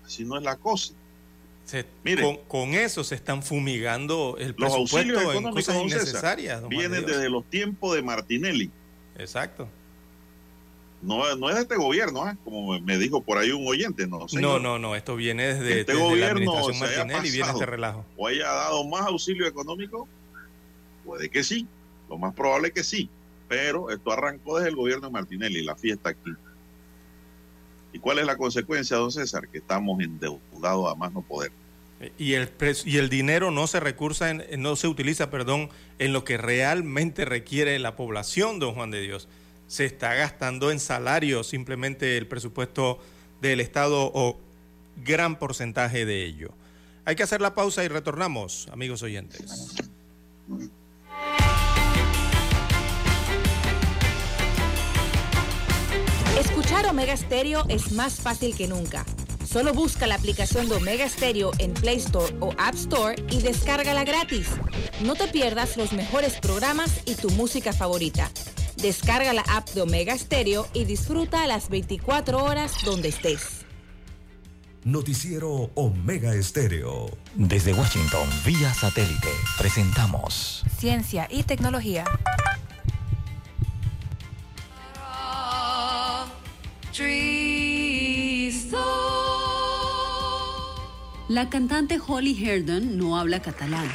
Así no es la cosa. con, eso se están fumigando el presupuesto en cosas innecesarias. Vienen desde los tiempos de Martinelli. Exacto. No, no es de este gobierno, ¿eh? como me dijo por ahí un oyente, no. No, no, no, esto viene desde, este gobierno la administración y viene este relajo. ¿O haya dado más auxilio económico? Puede que sí, lo más probable es que sí, pero esto arrancó desde el gobierno de Martinelli, la fiesta aquí. ¿Y cuál es la consecuencia, don César? Que estamos endeudados a más no poder. Y el, y el dinero no se recursa en, no se utiliza, perdón, en lo que realmente requiere la población, don Juan de Dios se está gastando en salarios simplemente el presupuesto del Estado o gran porcentaje de ello. Hay que hacer la pausa y retornamos, amigos oyentes. Escuchar Omega Stereo es más fácil que nunca. Solo busca la aplicación de Omega Stereo en Play Store o App Store y descárgala gratis. No te pierdas los mejores programas y tu música favorita. Descarga la app de Omega Stereo y disfruta las 24 horas donde estés. Noticiero Omega Estéreo. Desde Washington, vía satélite, presentamos Ciencia y Tecnología. La cantante Holly Herndon no habla catalán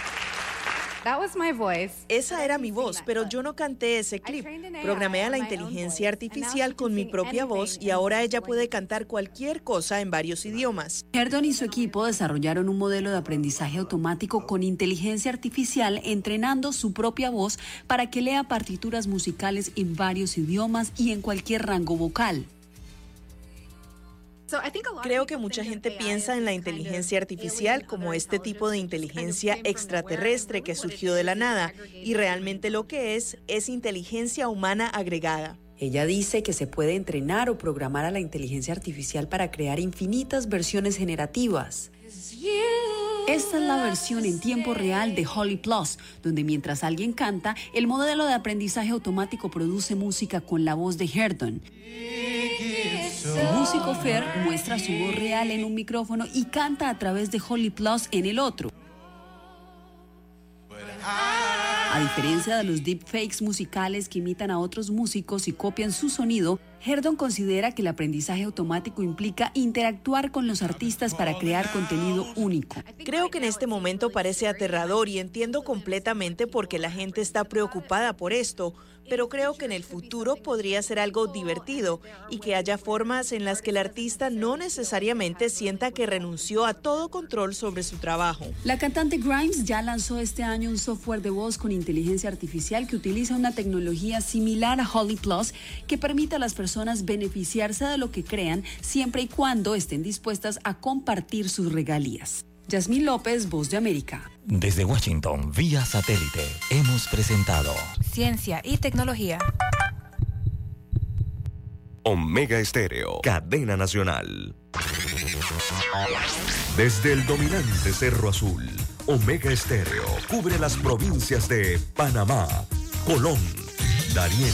Esa era mi voz, pero yo no canté ese clip. Programé a la inteligencia artificial con mi propia voz y ahora ella puede cantar cualquier cosa en varios idiomas. Herdon y su equipo desarrollaron un modelo de aprendizaje automático con inteligencia artificial entrenando su propia voz para que lea partituras musicales en varios idiomas y en cualquier rango vocal. Creo que mucha gente piensa en la inteligencia artificial como este tipo de inteligencia extraterrestre que surgió de la nada y realmente lo que es es inteligencia humana agregada. Ella dice que se puede entrenar o programar a la inteligencia artificial para crear infinitas versiones generativas. Esta es la versión en tiempo real de Holly Plus, donde mientras alguien canta, el modelo de aprendizaje automático produce música con la voz de Herdon. El músico Fer muestra su voz real en un micrófono y canta a través de Holly Plus en el otro. A diferencia de los deepfakes musicales que imitan a otros músicos y copian su sonido, Herdon considera que el aprendizaje automático implica interactuar con los artistas para crear contenido único. Creo que en este momento parece aterrador y entiendo completamente por qué la gente está preocupada por esto, pero creo que en el futuro podría ser algo divertido y que haya formas en las que el artista no necesariamente sienta que renunció a todo control sobre su trabajo. La cantante Grimes ya lanzó este año un software de voz con inteligencia artificial que utiliza una tecnología similar a Holly Plus que permite a las personas beneficiarse de lo que crean siempre y cuando estén dispuestas a compartir sus regalías. Yasmín López, Voz de América. Desde Washington, vía satélite, hemos presentado Ciencia y tecnología. Omega Estéreo, cadena nacional. Desde el dominante Cerro Azul, Omega Estéreo cubre las provincias de Panamá, Colón, Darién,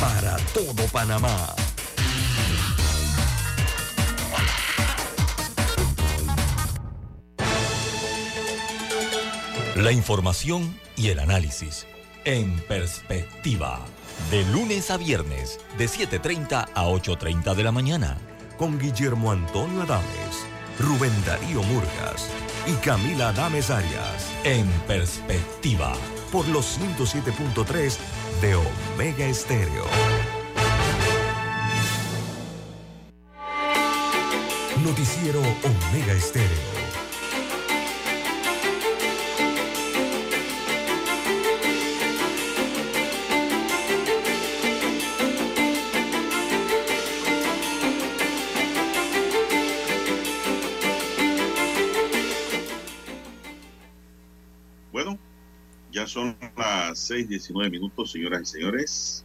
para todo Panamá. La información y el análisis en perspectiva. De lunes a viernes, de 7.30 a 8.30 de la mañana. Con Guillermo Antonio Adames, Rubén Darío Murgas y Camila Adames Arias. En perspectiva. Por los 107.3 de Omega Estéreo. Noticiero Omega Estéreo. 6, 19 minutos, señoras y señores.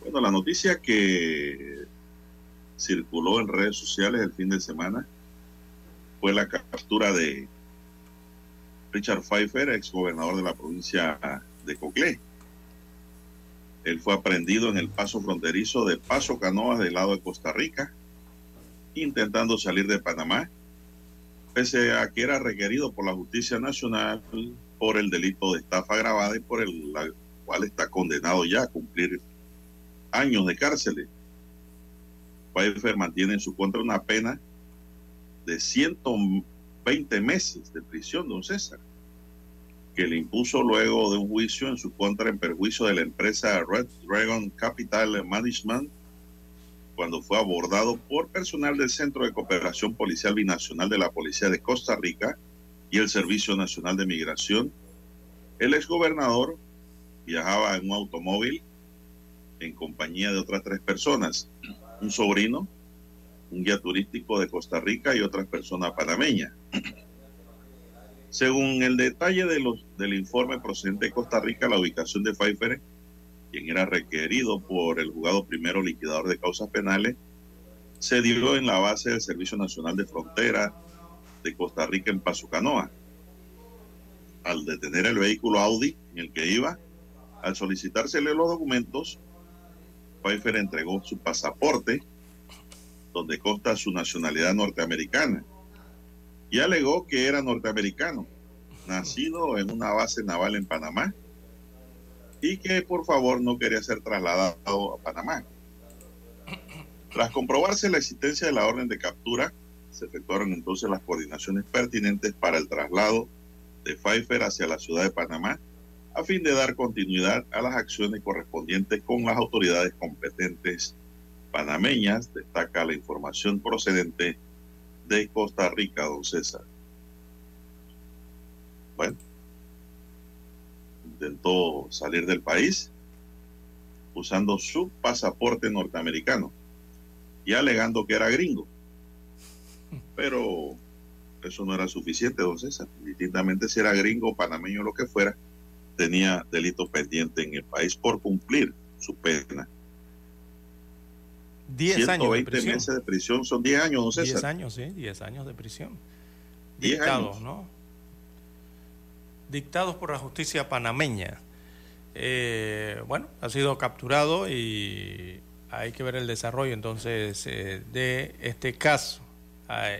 Bueno, la noticia que circuló en redes sociales el fin de semana fue la captura de Richard Pfeiffer, exgobernador de la provincia de Coclé. Él fue aprendido en el paso fronterizo de Paso Canoas del lado de Costa Rica, intentando salir de Panamá, pese a que era requerido por la justicia nacional por el delito de estafa grabada y por el cual está condenado ya a cumplir años de cárcel. Pfeiffer mantiene en su contra una pena de 120 meses de prisión, don César, que le impuso luego de un juicio en su contra en perjuicio de la empresa Red Dragon Capital Management, cuando fue abordado por personal del Centro de Cooperación Policial Binacional de la Policía de Costa Rica y el Servicio Nacional de Migración. El exgobernador viajaba en un automóvil en compañía de otras tres personas, un sobrino, un guía turístico de Costa Rica y otras personas panameñas. Según el detalle de del informe procedente de Costa Rica, la ubicación de Pfeiffer, quien era requerido por el juzgado primero liquidador de causas penales, se dio en la base del Servicio Nacional de Frontera de Costa Rica en Pazucanoa. Al detener el vehículo Audi en el que iba, Al solicitársele los documentos, Pfeiffer entregó su pasaporte, donde consta su nacionalidad norteamericana, y alegó que era norteamericano, nacido en una base naval en Panamá, y que por favor no quería ser trasladado a Panamá. Tras comprobarse la existencia de la orden de captura, se efectuaron entonces las coordinaciones pertinentes para el traslado de Pfeiffer hacia la ciudad de Panamá, a fin de dar continuidad a las acciones correspondientes con las autoridades competentes panameñas, destaca la información procedente de Costa Rica, don César. Bueno, intentó salir del país usando su pasaporte norteamericano y alegando que era gringo. Pero eso no era suficiente, don César. Distintamente si era gringo, panameño lo que fuera, tenía delito pendiente en el país por cumplir su pena. 10 años de prisión. meses de prisión son 10 años, don César. 10 años, sí, 10 años de prisión. 10 Dictados, años. ¿no? Dictados por la justicia panameña. Eh, bueno, ha sido capturado y hay que ver el desarrollo entonces eh, de este caso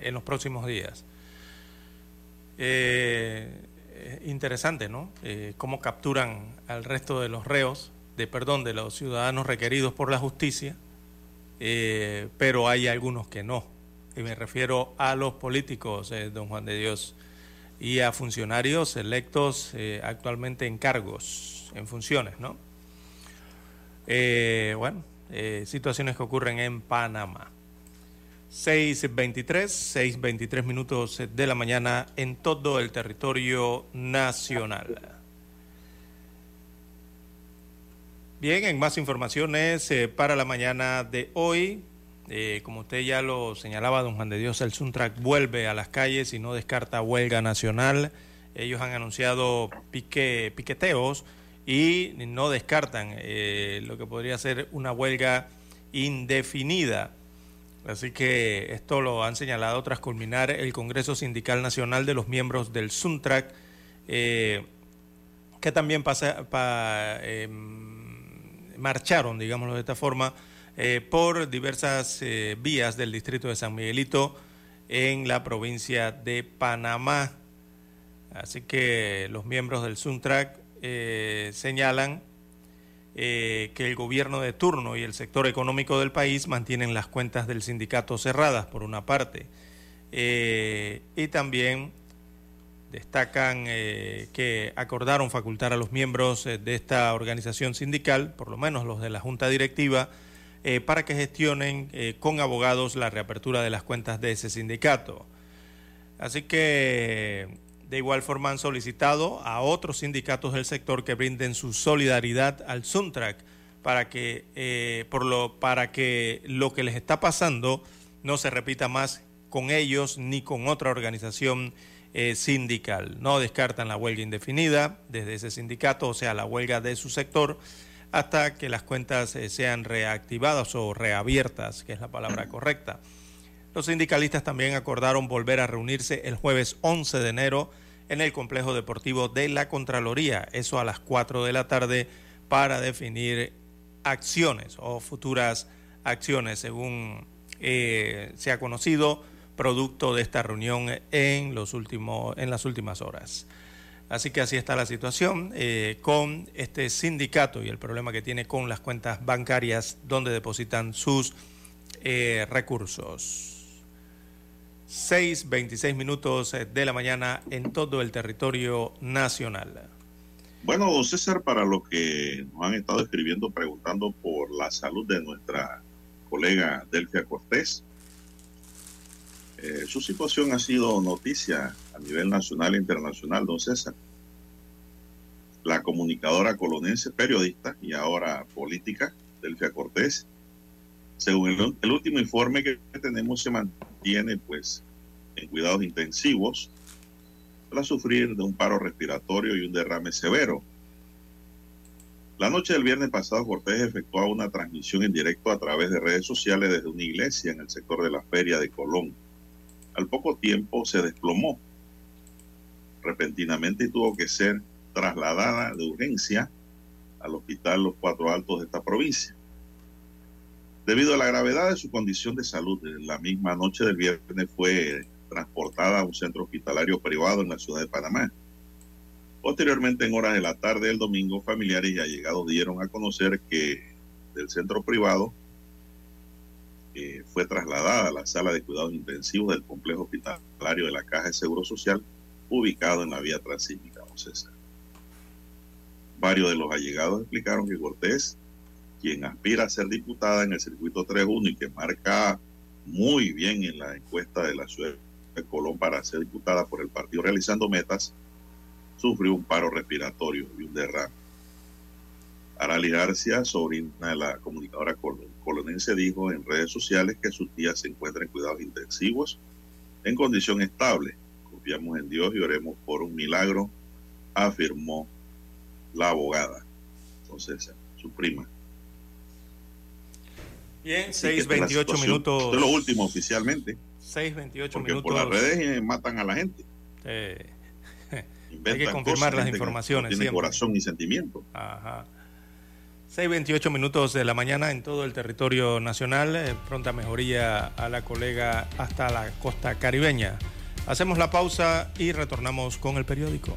en los próximos días. Eh, interesante, ¿no? Eh, cómo capturan al resto de los reos, de perdón, de los ciudadanos requeridos por la justicia, eh, pero hay algunos que no. Y me refiero a los políticos, don Juan de Dios, y a funcionarios electos actualmente en cargos, en funciones, ¿no? Bueno, situaciones que ocurren en Panamá. 6.23, 6.23 minutos de la mañana en todo el territorio nacional. Bien, en más informaciones eh, para la mañana de hoy, eh, como usted ya lo señalaba, don Juan de Dios, el Suntrack vuelve a las calles y no descarta huelga nacional. Ellos han anunciado pique, piqueteos y no descartan eh, lo que podría ser una huelga indefinida. Así que esto lo han señalado tras culminar el Congreso Sindical Nacional de los miembros del Suntrack, eh, que también pasa, pa- em, marcharon, digámoslo de esta forma, eh, por diversas eh, vías del distrito de San Miguelito en la provincia de Panamá. Así que los miembros del Suntrack eh, señalan eh, que el gobierno de turno y el sector económico del país mantienen las cuentas del sindicato cerradas, por una parte, Eh, y también destacan eh, que acordaron facultar a los miembros de esta organización sindical, por lo menos los de la junta directiva, para que gestionen con abogados la reapertura de las cuentas de ese sindicato. Así que de igual forma han solicitado a otros sindicatos del sector que brinden su solidaridad al Suntrack para que, eh, por lo, para que lo que les está pasando no se repita más con ellos ni con otra organización eh, sindical. No descartan la huelga indefinida desde ese sindicato, o sea, la huelga de su sector, hasta que las cuentas eh, sean reactivadas o reabiertas, que es la palabra correcta. Los sindicalistas también acordaron volver a reunirse el jueves 11 de enero en el complejo deportivo de la Contraloría, eso a las 4 de la tarde, para definir acciones o futuras acciones, según eh, se ha conocido, producto de esta reunión en, los últimos, en las últimas horas. Así que así está la situación eh, con este sindicato y el problema que tiene con las cuentas bancarias donde depositan sus eh, recursos. 6, 26 minutos eh, de la mañana en todo el territorio nacional. Bueno, don César, para lo que nos han estado escribiendo preguntando por la salud de nuestra colega Delfia Cortés, eh, su situación ha sido noticia a nivel nacional e internacional, don César. La comunicadora colonense, periodista y ahora política, Delfia Cortés, según el, último informe que tenemos, se mantiene pues en cuidados intensivos tras sufrir de un paro respiratorio y un derrame severo. La noche del viernes pasado, Cortés efectuó una transmisión en directo a través de redes sociales desde una iglesia en el sector de la feria de Colón. Al poco tiempo se desplomó repentinamente y tuvo que ser trasladada de urgencia al hospital Los Cuatro Altos de esta provincia. Debido a la gravedad de su condición de salud, la misma noche del viernes fue transportada a un centro hospitalario privado en la ciudad de Panamá. Posteriormente, en horas de la tarde del domingo, familiares y allegados dieron a conocer que del centro privado eh, fue trasladada a la sala de cuidados intensivos del complejo hospitalario de la Caja de Seguro Social, ubicado en la vía transísmica, César. Varios de los allegados explicaron que Cortés, quien aspira a ser diputada en el circuito 3-1 y que marca muy bien en la encuesta de la ciudad de Colón para ser diputada por el partido realizando metas, sufrió un paro respiratorio y un derrame. Arali García, sobrina de la comunicadora colonense, dijo en redes sociales que su tía se encuentra en cuidados intensivos en condición estable. Confiamos en Dios y oremos por un milagro, afirmó la abogada. Entonces, su prima. Bien, 6.28 minutos. Esto es lo último oficialmente. 6.28 minutos. Por las redes eh, matan a la gente. Eh, (laughs) hay que confirmar las informaciones. Tiene corazón ni sentimiento. Ajá. 6.28 minutos de la mañana en todo el territorio nacional. Eh, pronta mejoría a la colega hasta la costa caribeña. Hacemos la pausa y retornamos con el periódico.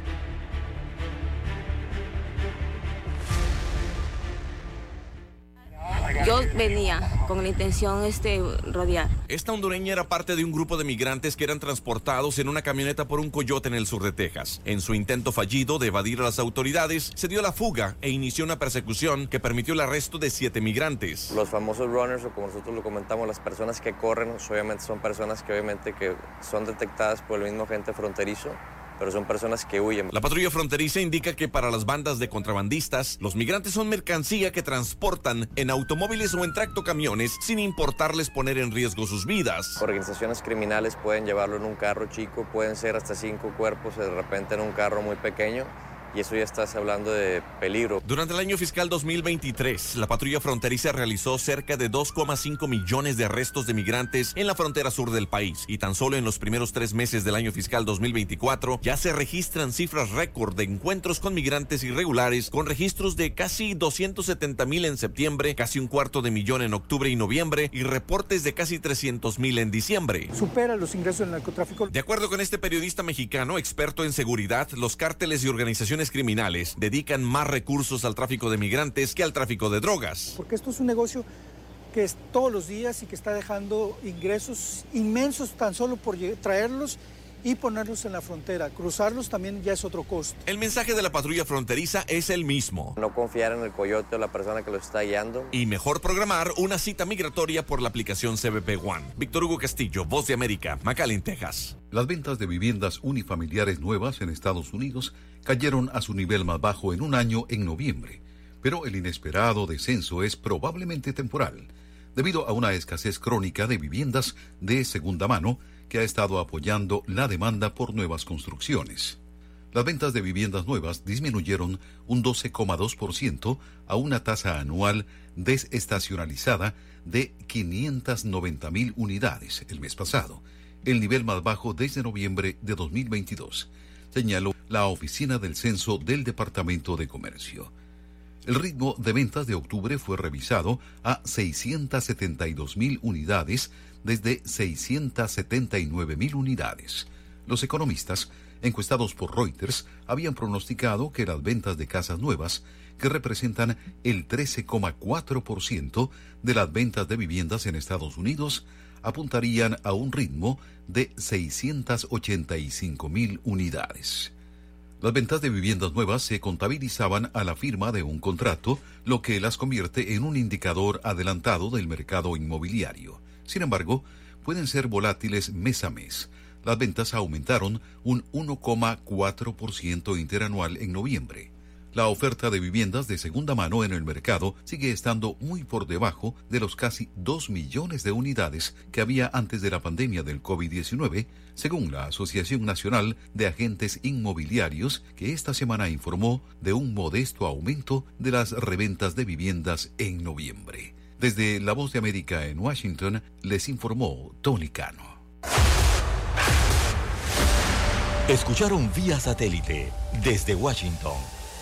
Yo venía con la intención este rodear. Esta hondureña era parte de un grupo de migrantes que eran transportados en una camioneta por un coyote en el sur de Texas. En su intento fallido de evadir a las autoridades, se dio la fuga e inició una persecución que permitió el arresto de siete migrantes. Los famosos runners, o como nosotros lo comentamos, las personas que corren, obviamente son personas que obviamente que son detectadas por el mismo agente fronterizo pero son personas que huyen. La patrulla fronteriza indica que para las bandas de contrabandistas, los migrantes son mercancía que transportan en automóviles o en tractocamiones sin importarles poner en riesgo sus vidas. Organizaciones criminales pueden llevarlo en un carro chico, pueden ser hasta cinco cuerpos de repente en un carro muy pequeño y eso ya estás hablando de peligro. Durante el año fiscal 2023, la patrulla fronteriza realizó cerca de 2,5 millones de arrestos de migrantes en la frontera sur del país y tan solo en los primeros tres meses del año fiscal 2024 ya se registran cifras récord de encuentros con migrantes irregulares con registros de casi 270 mil en septiembre, casi un cuarto de millón en octubre y noviembre y reportes de casi 300 mil en diciembre. Supera los ingresos del narcotráfico. De acuerdo con este periodista mexicano, experto en seguridad, los cárteles y organizaciones criminales dedican más recursos al tráfico de migrantes que al tráfico de drogas. Porque esto es un negocio que es todos los días y que está dejando ingresos inmensos tan solo por traerlos y ponerlos en la frontera. Cruzarlos también ya es otro costo. El mensaje de la patrulla fronteriza es el mismo. No confiar en el coyote o la persona que lo está guiando. Y mejor programar una cita migratoria por la aplicación CBP One. Víctor Hugo Castillo, Voz de América, McAllen, Texas. Las ventas de viviendas unifamiliares nuevas en Estados Unidos cayeron a su nivel más bajo en un año en noviembre, pero el inesperado descenso es probablemente temporal, debido a una escasez crónica de viviendas de segunda mano que ha estado apoyando la demanda por nuevas construcciones. Las ventas de viviendas nuevas disminuyeron un 12,2% a una tasa anual desestacionalizada de 590 mil unidades el mes pasado, el nivel más bajo desde noviembre de 2022, señaló la oficina del censo del Departamento de Comercio. El ritmo de ventas de octubre fue revisado a 672 mil unidades desde 679 mil unidades. Los economistas, encuestados por Reuters, habían pronosticado que las ventas de casas nuevas, que representan el 13,4% de las ventas de viviendas en Estados Unidos, apuntarían a un ritmo de 685 mil unidades. Las ventas de viviendas nuevas se contabilizaban a la firma de un contrato, lo que las convierte en un indicador adelantado del mercado inmobiliario. Sin embargo, pueden ser volátiles mes a mes. Las ventas aumentaron un 1,4% interanual en noviembre. La oferta de viviendas de segunda mano en el mercado sigue estando muy por debajo de los casi 2 millones de unidades que había antes de la pandemia del COVID-19, según la Asociación Nacional de Agentes Inmobiliarios, que esta semana informó de un modesto aumento de las reventas de viviendas en noviembre. Desde La Voz de América en Washington, les informó Tony Cano. Escucharon vía satélite desde Washington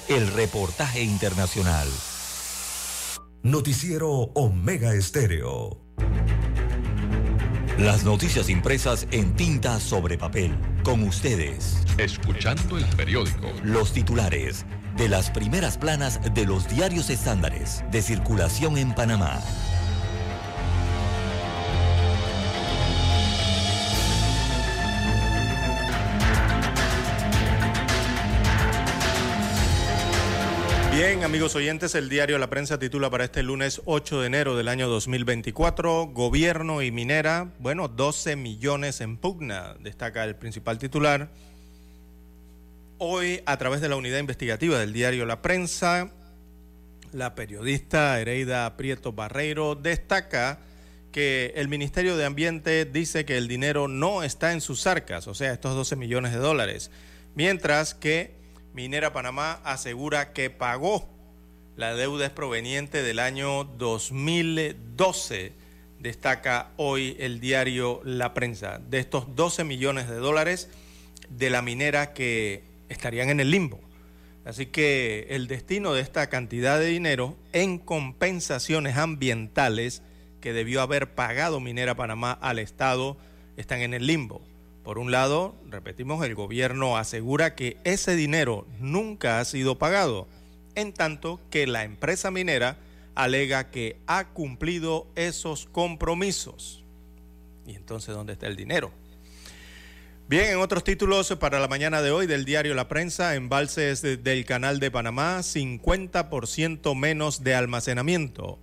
el reportaje internacional. Noticiero Omega Estéreo. Las noticias impresas en tinta sobre papel. Con ustedes. Escuchando el periódico. Los titulares de las primeras planas de los diarios estándares de circulación en Panamá. Bien, amigos oyentes, el diario La Prensa titula para este lunes 8 de enero del año 2024, Gobierno y minera, bueno, 12 millones en pugna, destaca el principal titular. Hoy, a través de la unidad investigativa del diario La Prensa, la periodista Ereida Prieto Barreiro destaca que el Ministerio de Ambiente dice que el dinero no está en sus arcas, o sea, estos 12 millones de dólares, mientras que Minera Panamá asegura que pagó. La deuda es proveniente del año 2012, destaca hoy el diario La Prensa. De estos 12 millones de dólares de la minera que estarían en el limbo. Así que el destino de esta cantidad de dinero en compensaciones ambientales que debió haber pagado Minera Panamá al Estado están en el limbo. Por un lado, repetimos, el gobierno asegura que ese dinero nunca ha sido pagado, en tanto que la empresa minera alega que ha cumplido esos compromisos. ¿Y entonces dónde está el dinero? Bien, en otros títulos para la mañana de hoy del diario La Prensa, embalses del Canal de Panamá, 50% menos de almacenamiento.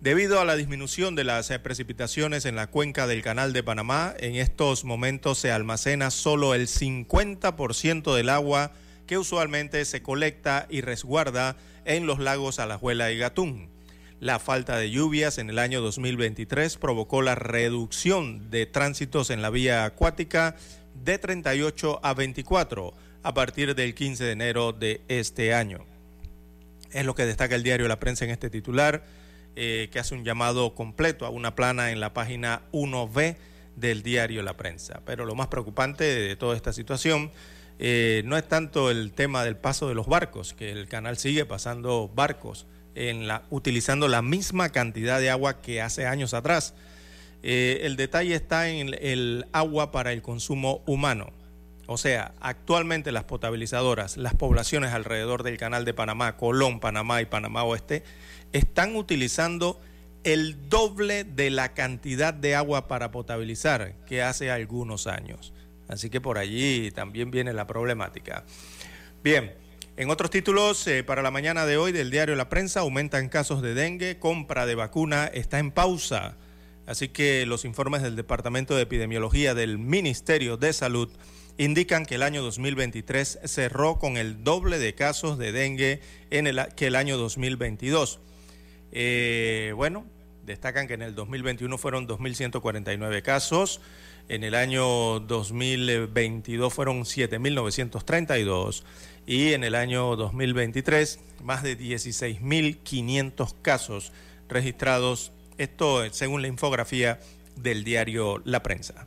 Debido a la disminución de las eh, precipitaciones en la cuenca del Canal de Panamá, en estos momentos se almacena solo el 50% del agua que usualmente se colecta y resguarda en los lagos Alajuela y Gatún. La falta de lluvias en el año 2023 provocó la reducción de tránsitos en la vía acuática de 38 a 24 a partir del 15 de enero de este año. Es lo que destaca el diario La Prensa en este titular. Eh, que hace un llamado completo a una plana en la página 1B del diario La Prensa. Pero lo más preocupante de toda esta situación eh, no es tanto el tema del paso de los barcos, que el canal sigue pasando barcos utilizando la misma cantidad de agua que hace años atrás. Eh, el detalle está en el agua para el consumo humano. O sea, actualmente las potabilizadoras, las poblaciones alrededor del canal de Panamá, Colón, Panamá y Panamá Oeste, están utilizando el doble de la cantidad de agua para potabilizar que hace algunos años. Así que por allí también viene la problemática. Bien, en otros títulos, eh, para la mañana de hoy del diario La Prensa, aumentan casos de dengue, compra de vacuna está en pausa. Así que los informes del Departamento de Epidemiología del Ministerio de Salud indican que el año 2023 cerró con el doble de casos de dengue en el, que el año 2022. Eh, bueno, destacan que en el 2021 fueron 2.149 casos, en el año 2022 fueron 7.932 y en el año 2023 más de 16.500 casos registrados, esto según la infografía del diario La Prensa.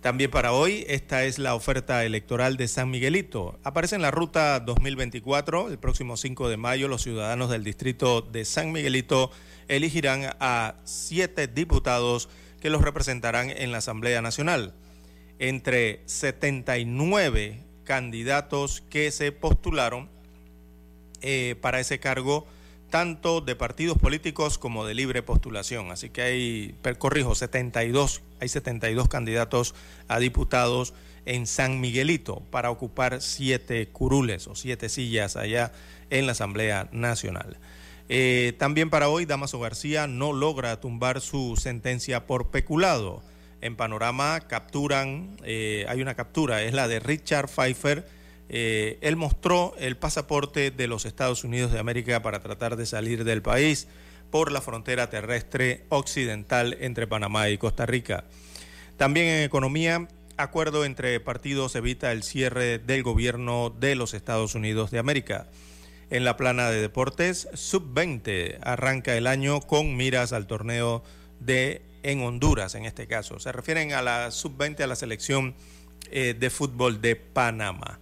También para hoy, esta es la oferta electoral de San Miguelito. Aparece en la ruta 2024, el próximo 5 de mayo, los ciudadanos del distrito de San Miguelito elegirán a siete diputados que los representarán en la Asamblea Nacional. Entre 79 candidatos que se postularon eh, para ese cargo, tanto de partidos políticos como de libre postulación. Así que hay, corrijo, 72, hay 72 candidatos a diputados en San Miguelito para ocupar siete curules o siete sillas allá en la Asamblea Nacional. Eh, también para hoy, Damaso García no logra tumbar su sentencia por peculado. En Panorama capturan, eh, hay una captura, es la de Richard Pfeiffer, eh, él mostró el pasaporte de los Estados Unidos de América para tratar de salir del país por la frontera terrestre occidental entre Panamá y Costa Rica. También en economía, acuerdo entre partidos evita el cierre del gobierno de los Estados Unidos de América. En la plana de deportes, Sub-20 arranca el año con miras al torneo de en Honduras, en este caso. Se refieren a la Sub-20, a la selección eh, de fútbol de Panamá.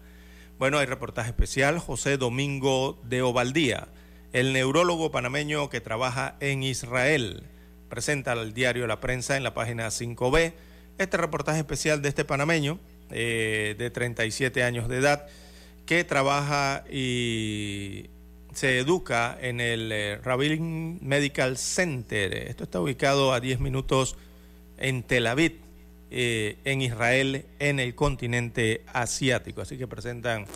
Bueno, hay reportaje especial. José Domingo de Ovaldía, el neurólogo panameño que trabaja en Israel, presenta al diario La Prensa en la página 5B este reportaje especial de este panameño eh, de 37 años de edad que trabaja y se educa en el eh, Rabin Medical Center. Esto está ubicado a 10 minutos en Tel Aviv. Eh, en Israel, en el continente asiático. Así que presentan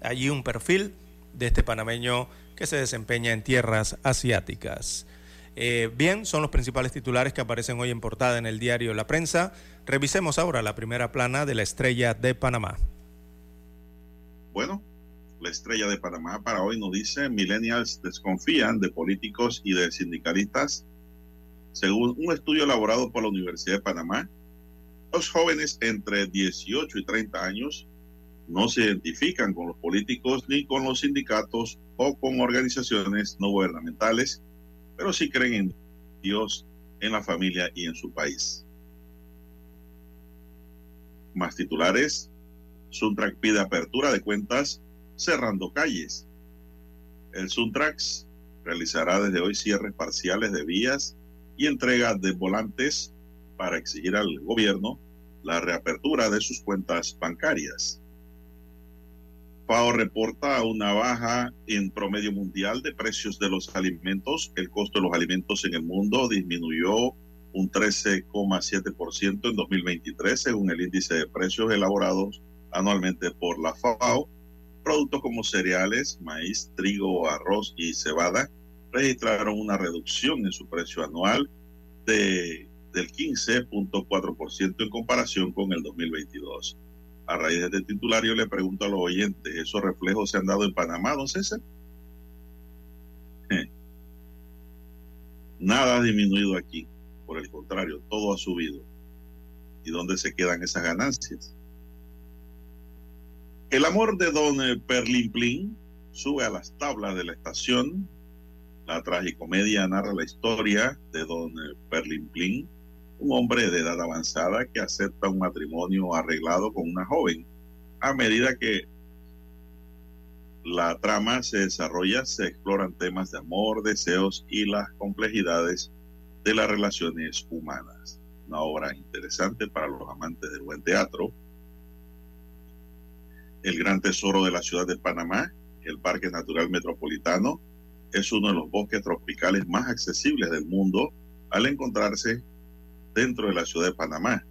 allí un perfil de este panameño que se desempeña en tierras asiáticas. Eh, bien, son los principales titulares que aparecen hoy en portada en el diario La Prensa. Revisemos ahora la primera plana de la estrella de Panamá. Bueno, la estrella de Panamá para hoy nos dice, millennials desconfían de políticos y de sindicalistas. Según un estudio elaborado por la Universidad de Panamá, los jóvenes entre 18 y 30 años no se identifican con los políticos ni con los sindicatos o con organizaciones no gubernamentales, pero sí creen en Dios, en la familia y en su país. Más titulares. Suntrack pide apertura de cuentas cerrando calles. El Suntrax realizará desde hoy cierres parciales de vías y entrega de volantes para exigir al gobierno la reapertura de sus cuentas bancarias. FAO reporta una baja en promedio mundial de precios de los alimentos. El costo de los alimentos en el mundo disminuyó un 13,7% en 2023, según el índice de precios elaborados anualmente por la FAO. Productos como cereales, maíz, trigo, arroz y cebada registraron una reducción en su precio anual de del 15.4% en comparación con el 2022. A raíz de este titulario le pregunto a los oyentes, ¿esos reflejos se han dado en Panamá, don César? Nada ha disminuido aquí, por el contrario, todo ha subido. ¿Y dónde se quedan esas ganancias? El amor de don Perlimplín sube a las tablas de la estación. La tragicomedia narra la historia de don Perlimplín, un hombre de edad avanzada que acepta un matrimonio arreglado con una joven. A medida que la trama se desarrolla, se exploran temas de amor, deseos y las complejidades de las relaciones humanas. Una obra interesante para los amantes del buen teatro. El gran tesoro de la ciudad de Panamá, el Parque Natural Metropolitano, es uno de los bosques tropicales más accesibles del mundo al encontrarse dentro de la ciudad de Panamá.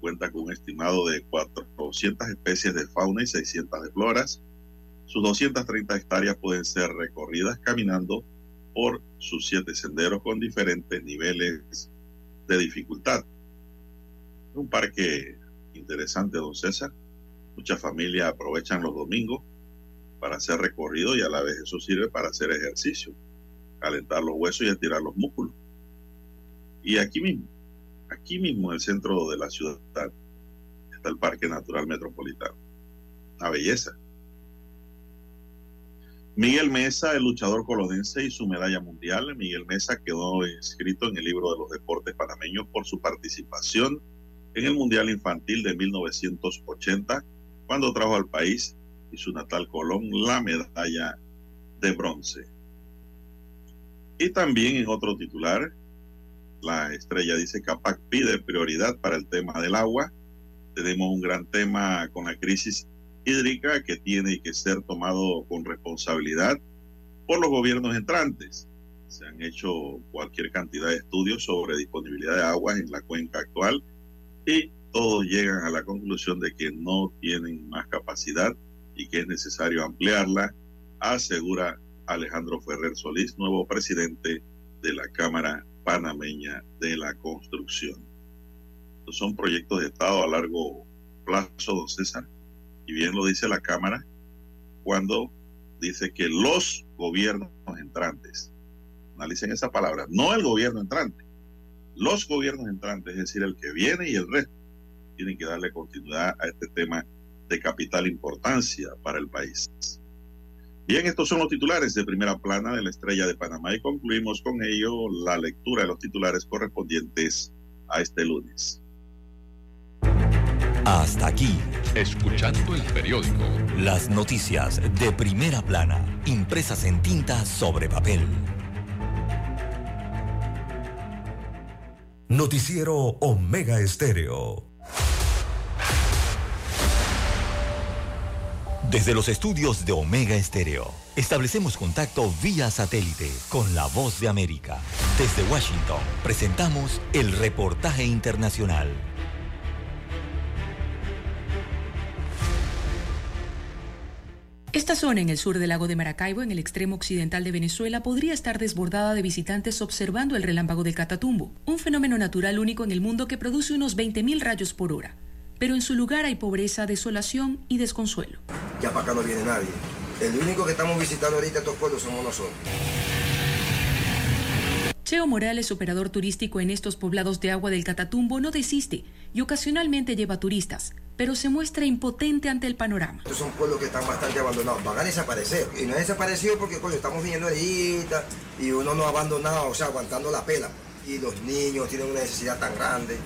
Cuenta con un estimado de 400 especies de fauna y 600 de floras. Sus 230 hectáreas pueden ser recorridas caminando por sus siete senderos con diferentes niveles de dificultad. Un parque interesante, don César. Muchas familias aprovechan los domingos para hacer recorrido y a la vez eso sirve para hacer ejercicio, calentar los huesos y estirar los músculos. Y aquí mismo, aquí mismo en el centro de la ciudad está el Parque Natural Metropolitano. Una belleza. Miguel Mesa, el luchador colonense y su medalla mundial. Miguel Mesa quedó inscrito en el libro de los deportes panameños por su participación en el Mundial Infantil de 1980, cuando trajo al país y su natal Colón la medalla de bronce. Y también en otro titular, la estrella dice Capac pide prioridad para el tema del agua. Tenemos un gran tema con la crisis hídrica que tiene que ser tomado con responsabilidad. por los gobiernos entrantes. Se han hecho cualquier cantidad de estudios sobre disponibilidad de aguas en la cuenca actual y todos llegan a la conclusión de que no tienen más capacidad y que es necesario ampliarla, asegura Alejandro Ferrer Solís, nuevo presidente de la Cámara Panameña de la Construcción. Estos son proyectos de Estado a largo plazo, don César, y bien lo dice la Cámara cuando dice que los gobiernos entrantes, analicen esa palabra, no el gobierno entrante, los gobiernos entrantes, es decir, el que viene y el resto, tienen que darle continuidad a este tema de capital importancia para el país. Bien, estos son los titulares de primera plana de la estrella de Panamá y concluimos con ello la lectura de los titulares correspondientes a este lunes. Hasta aquí, escuchando el periódico. Las noticias de primera plana, impresas en tinta sobre papel. Noticiero Omega Estéreo. Desde los estudios de Omega Estéreo, establecemos contacto vía satélite con la voz de América. Desde Washington, presentamos el reportaje internacional. Esta zona en el sur del lago de Maracaibo, en el extremo occidental de Venezuela, podría estar desbordada de visitantes observando el relámpago del Catatumbo, un fenómeno natural único en el mundo que produce unos 20.000 rayos por hora. Pero en su lugar hay pobreza, desolación y desconsuelo. Ya para acá no viene nadie. El único que estamos visitando ahorita estos pueblos somos nosotros. Cheo Morales, operador turístico en estos poblados de agua del Catatumbo, no desiste y ocasionalmente lleva turistas, pero se muestra impotente ante el panorama. Estos son pueblos que están bastante abandonados, van a desaparecer. Y no han desaparecido porque coño, estamos viendo ahorita y uno no ha abandonado, o sea, aguantando la pela. Y los niños tienen una necesidad tan grande.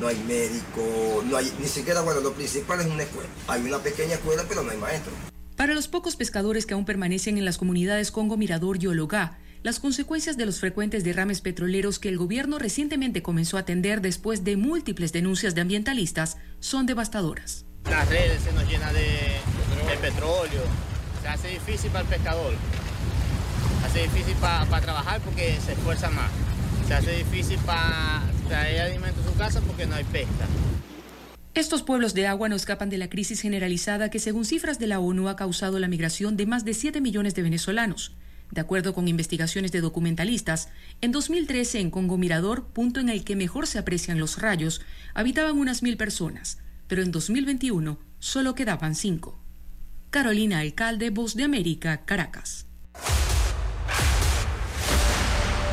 No hay médico, no hay, ni siquiera, bueno, lo principal es una escuela. Hay una pequeña escuela, pero no hay maestro. Para los pocos pescadores que aún permanecen en las comunidades Congo Mirador y Ologá, las consecuencias de los frecuentes derrames petroleros que el gobierno recientemente comenzó a atender después de múltiples denuncias de ambientalistas son devastadoras. Las redes se nos llenan de, de petróleo, se hace difícil para el pescador, se hace difícil para trabajar porque se esfuerza más, se hace difícil para traer alimento a su casa porque no hay pesca. Estos pueblos de agua no escapan de la crisis generalizada que según cifras de la ONU ha causado la migración de más de 7 millones de venezolanos. De acuerdo con investigaciones de documentalistas, en 2013 en Congo Mirador, punto en el que mejor se aprecian los rayos, habitaban unas mil personas, pero en 2021 solo quedaban cinco. Carolina Alcalde, Voz de América, Caracas.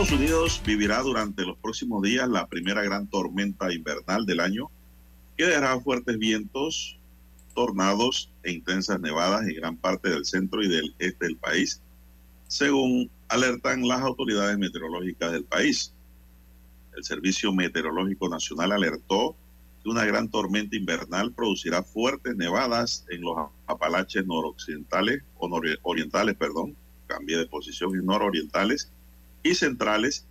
Estados Unidos vivirá durante los próximos días la primera gran tormenta invernal del año que dejará fuertes vientos, tornados e intensas nevadas en gran parte del centro y del este del país, según alertan las autoridades meteorológicas del país. El Servicio Meteorológico Nacional alertó que una gran tormenta invernal producirá fuertes nevadas en los Apalaches noroccidentales o nororientales, perdón, cambié de posición, y nororientales y centrales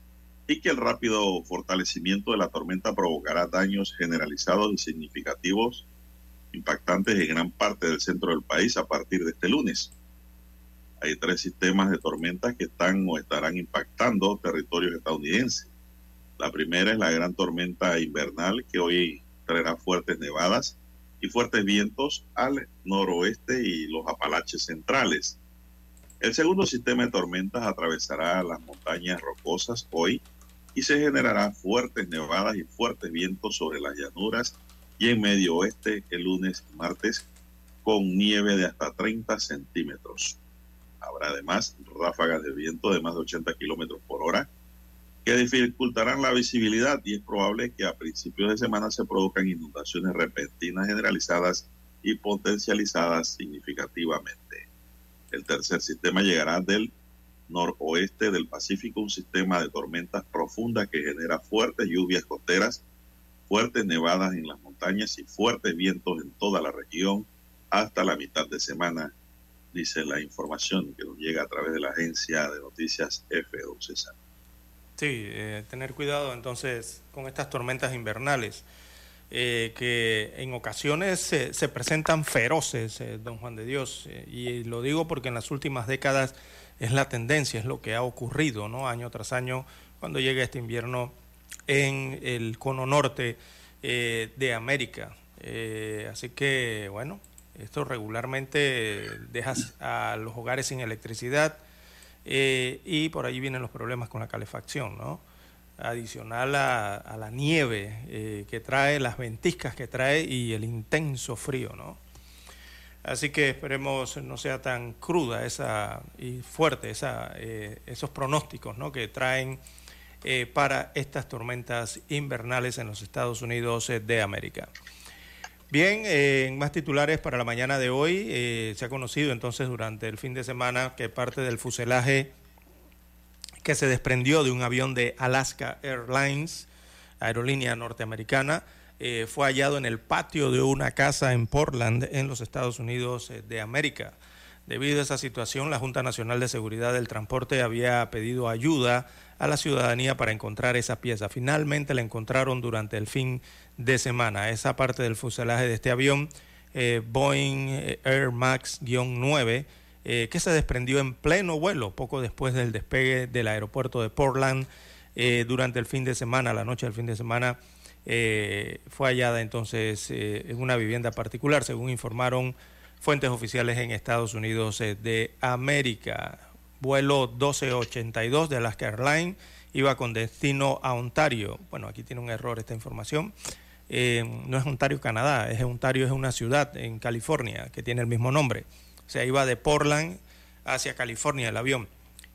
y que el rápido fortalecimiento de la tormenta provocará daños generalizados y significativos impactantes en gran parte del centro del país a partir de este lunes. Hay tres sistemas de tormentas que están o estarán impactando territorios estadounidenses. La primera es la gran tormenta invernal que hoy traerá fuertes nevadas y fuertes vientos al noroeste y los Apalaches centrales. El segundo sistema de tormentas atravesará las montañas rocosas hoy y se generará fuertes nevadas y fuertes vientos sobre las llanuras y en medio oeste el lunes y martes con nieve de hasta 30 centímetros. Habrá además ráfagas de viento de más de 80 kilómetros por hora que dificultarán la visibilidad y es probable que a principios de semana se produzcan inundaciones repentinas generalizadas y potencializadas significativamente. El tercer sistema llegará del noroeste del Pacífico, un sistema de tormentas profundas que genera fuertes lluvias costeras, fuertes nevadas en las montañas y fuertes vientos en toda la región hasta la mitad de semana, dice la información que nos llega a través de la agencia de noticias FO César. Sí, eh, tener cuidado entonces con estas tormentas invernales. Eh, que en ocasiones se, presentan feroces, eh, don Juan de Dios, y lo digo porque en las últimas décadas es la tendencia, es lo que ha ocurrido, ¿no? Año tras año, cuando llega este invierno en el cono norte de América. así que, bueno, esto regularmente deja a los hogares sin electricidad y por allí vienen los problemas con la calefacción, ¿no? Adicional a, la nieve eh, que trae, las ventiscas que trae y el intenso frío, ¿no? Así que esperemos no sea tan cruda esa y fuerte esa, eh, esos pronósticos ¿no? que traen eh, para estas tormentas invernales en los Estados Unidos de América. Bien, en más titulares para la mañana de hoy, se ha conocido entonces durante el fin de semana que parte del fuselaje que se desprendió de un avión de Alaska Airlines, aerolínea norteamericana, eh, fue hallado en el patio de una casa en Portland, en los Estados Unidos eh, de América. Debido a esa situación, la Junta Nacional de Seguridad del Transporte había pedido ayuda a la ciudadanía para encontrar esa pieza. Finalmente la encontraron durante el fin de semana. Esa parte del fuselaje de este avión, eh, Boeing Air Max-9, eh, que se desprendió en pleno vuelo poco después del despegue del aeropuerto de Portland eh, durante el fin de semana, la noche del fin de semana. Eh, fue hallada entonces en una vivienda particular, según informaron fuentes oficiales en Estados Unidos de América. Vuelo 1282 de Alaska Airlines iba con destino a Ontario. Bueno, aquí tiene un error esta información. no es Ontario, Canadá, es Ontario, es una ciudad en California que tiene el mismo nombre. Sea, iba de Portland hacia California el avión.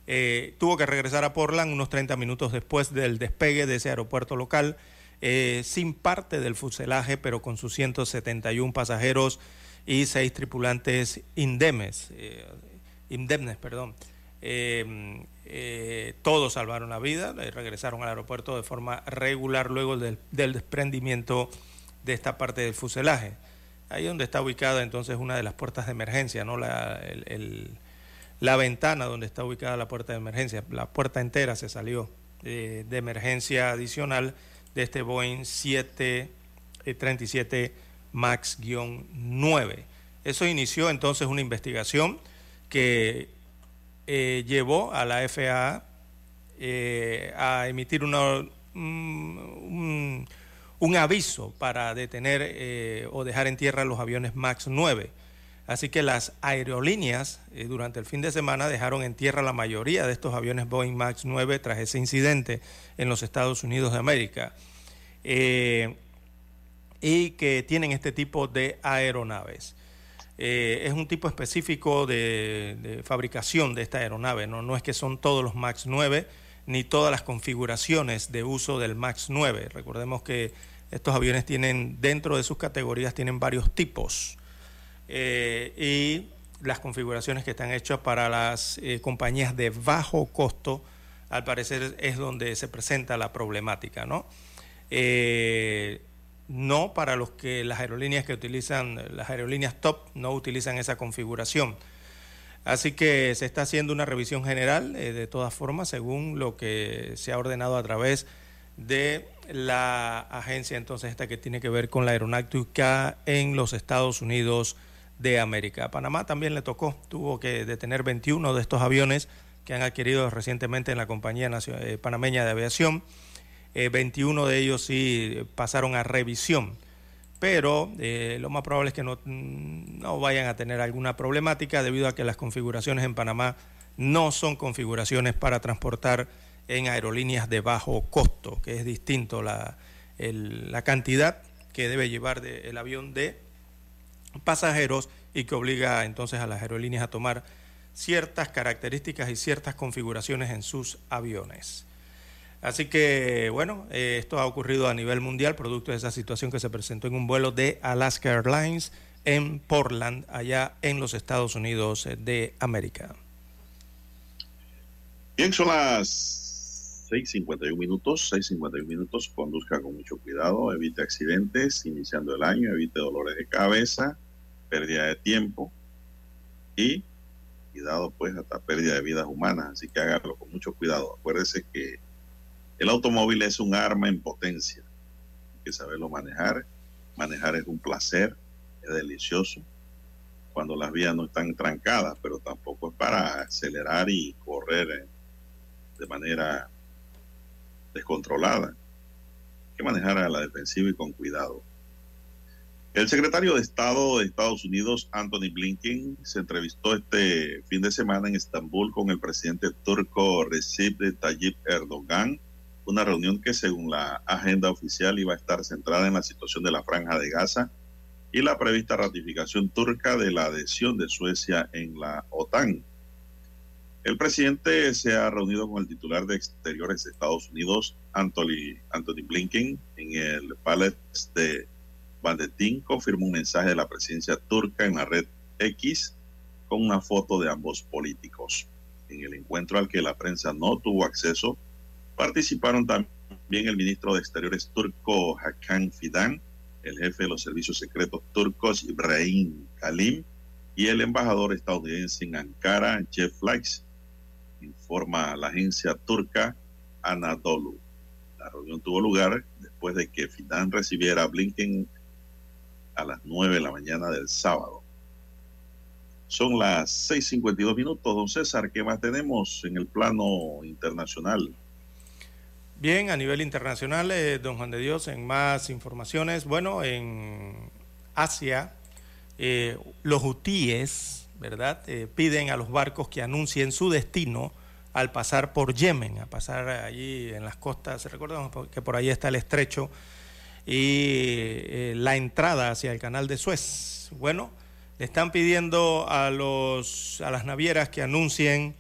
Eh, tuvo que regresar a Portland unos 30 minutos después del despegue de ese aeropuerto local, eh, sin parte del fuselaje, pero con sus 171 pasajeros y seis tripulantes indemnes, eh, indemnes perdón. todos salvaron la vida regresaron al aeropuerto de forma regular luego del, del desprendimiento de esta parte del fuselaje. Ahí donde está ubicada entonces una de las puertas de emergencia, ¿no? La, la ventana donde está ubicada la puerta de emergencia. La puerta entera se salió de emergencia adicional de este Boeing 737 MAX-9. Eso inició entonces una investigación que eh, llevó a la FAA eh, a emitir una, un, un aviso para detener eh, o dejar en tierra los aviones MAX 9. Así que las aerolíneas eh, durante el fin de semana dejaron en tierra la mayoría de estos aviones Boeing MAX 9 tras ese incidente en los Estados Unidos de América. Eh, y que tienen este tipo de aeronaves. es un tipo específico de, fabricación de esta aeronave, ¿no? no es que son todos los MAX 9 ni todas las configuraciones de uso del MAX 9. Recordemos que estos aviones tienen, dentro de sus categorías, tienen varios tipos. Eh, y las configuraciones que están hechas para las eh, compañías de bajo costo, al parecer es donde se presenta la problemática, ¿no? Eh, no para los que las aerolíneas que utilizan, las aerolíneas top no utilizan esa configuración. Así que se está haciendo una revisión general, de todas formas, según lo que se ha ordenado a través de la agencia entonces esta que tiene que ver con la aeronáutica en los Estados Unidos de América. A Panamá también le tocó, tuvo que detener 21 de estos aviones que han adquirido recientemente en la compañía eh, panameña de aviación. 21 eh, de ellos sí pasaron a revisión, pero eh, lo más probable es que no, no vayan a tener alguna problemática debido a que las configuraciones en Panamá no son configuraciones para transportar en aerolíneas de bajo costo, que es distinto la, la cantidad que debe llevar el avión de pasajeros y que obliga entonces a las aerolíneas a tomar ciertas características y ciertas configuraciones en sus aviones. Así que, bueno, eh, esto ha ocurrido a nivel mundial, producto de esa situación que se presentó en un vuelo de Alaska Airlines en Portland, allá en los Estados Unidos de América. Bien, son las 6.51 minutos, 6.51 minutos, conduzca con mucho cuidado, evite accidentes iniciando el año, evite dolores de cabeza, pérdida de tiempo y cuidado pues hasta pérdida de vidas humanas, así que hágalo con mucho cuidado. Acuérdese que el automóvil es un arma en potencia, hay que saberlo manejar, manejar es un placer, es delicioso cuando las vías no están trancadas, pero tampoco es para acelerar y correr de manera descontrolada. Hay que manejar a la defensiva y con cuidado. El secretario de Estado de Estados Unidos, Anthony Blinken, se entrevistó este fin de semana en Estambul con el presidente turco Recep Tayyip Erdogan, una reunión que según la agenda oficial iba a estar centrada en la situación de la franja de Gaza y la prevista ratificación turca de la adhesión de Suecia en la OTAN. El presidente se ha reunido con el titular de Exteriores de Estados Unidos, Anthony, Blinken, en el Palace de Bandetín, confirmó un mensaje de la presidencia turca en la red X con una foto de ambos políticos. En el encuentro al que la prensa no tuvo acceso, participaron también el ministro de Exteriores turco Hakan Fidan, el jefe de los servicios secretos turcos Ibrahim Kalim y el embajador estadounidense en Ankara, Jeff Flakes, informa la agencia turca Anadolu. La reunión tuvo lugar después de que Fidan recibiera a Blinken a las 9 de la mañana del sábado. Son las 6.52 minutos, don César. ¿Qué más tenemos en el plano internacional? Bien, a nivel internacional, eh, don Juan de Dios, en más informaciones, bueno, en Asia, eh, los hutíes, ¿verdad?, eh, piden a los barcos que anuncien su destino al pasar por Yemen, a pasar allí en las costas, recuerdan que por ahí está el estrecho y la entrada hacia el canal de Suez. Bueno, le están pidiendo a, los, a las navieras que anuncien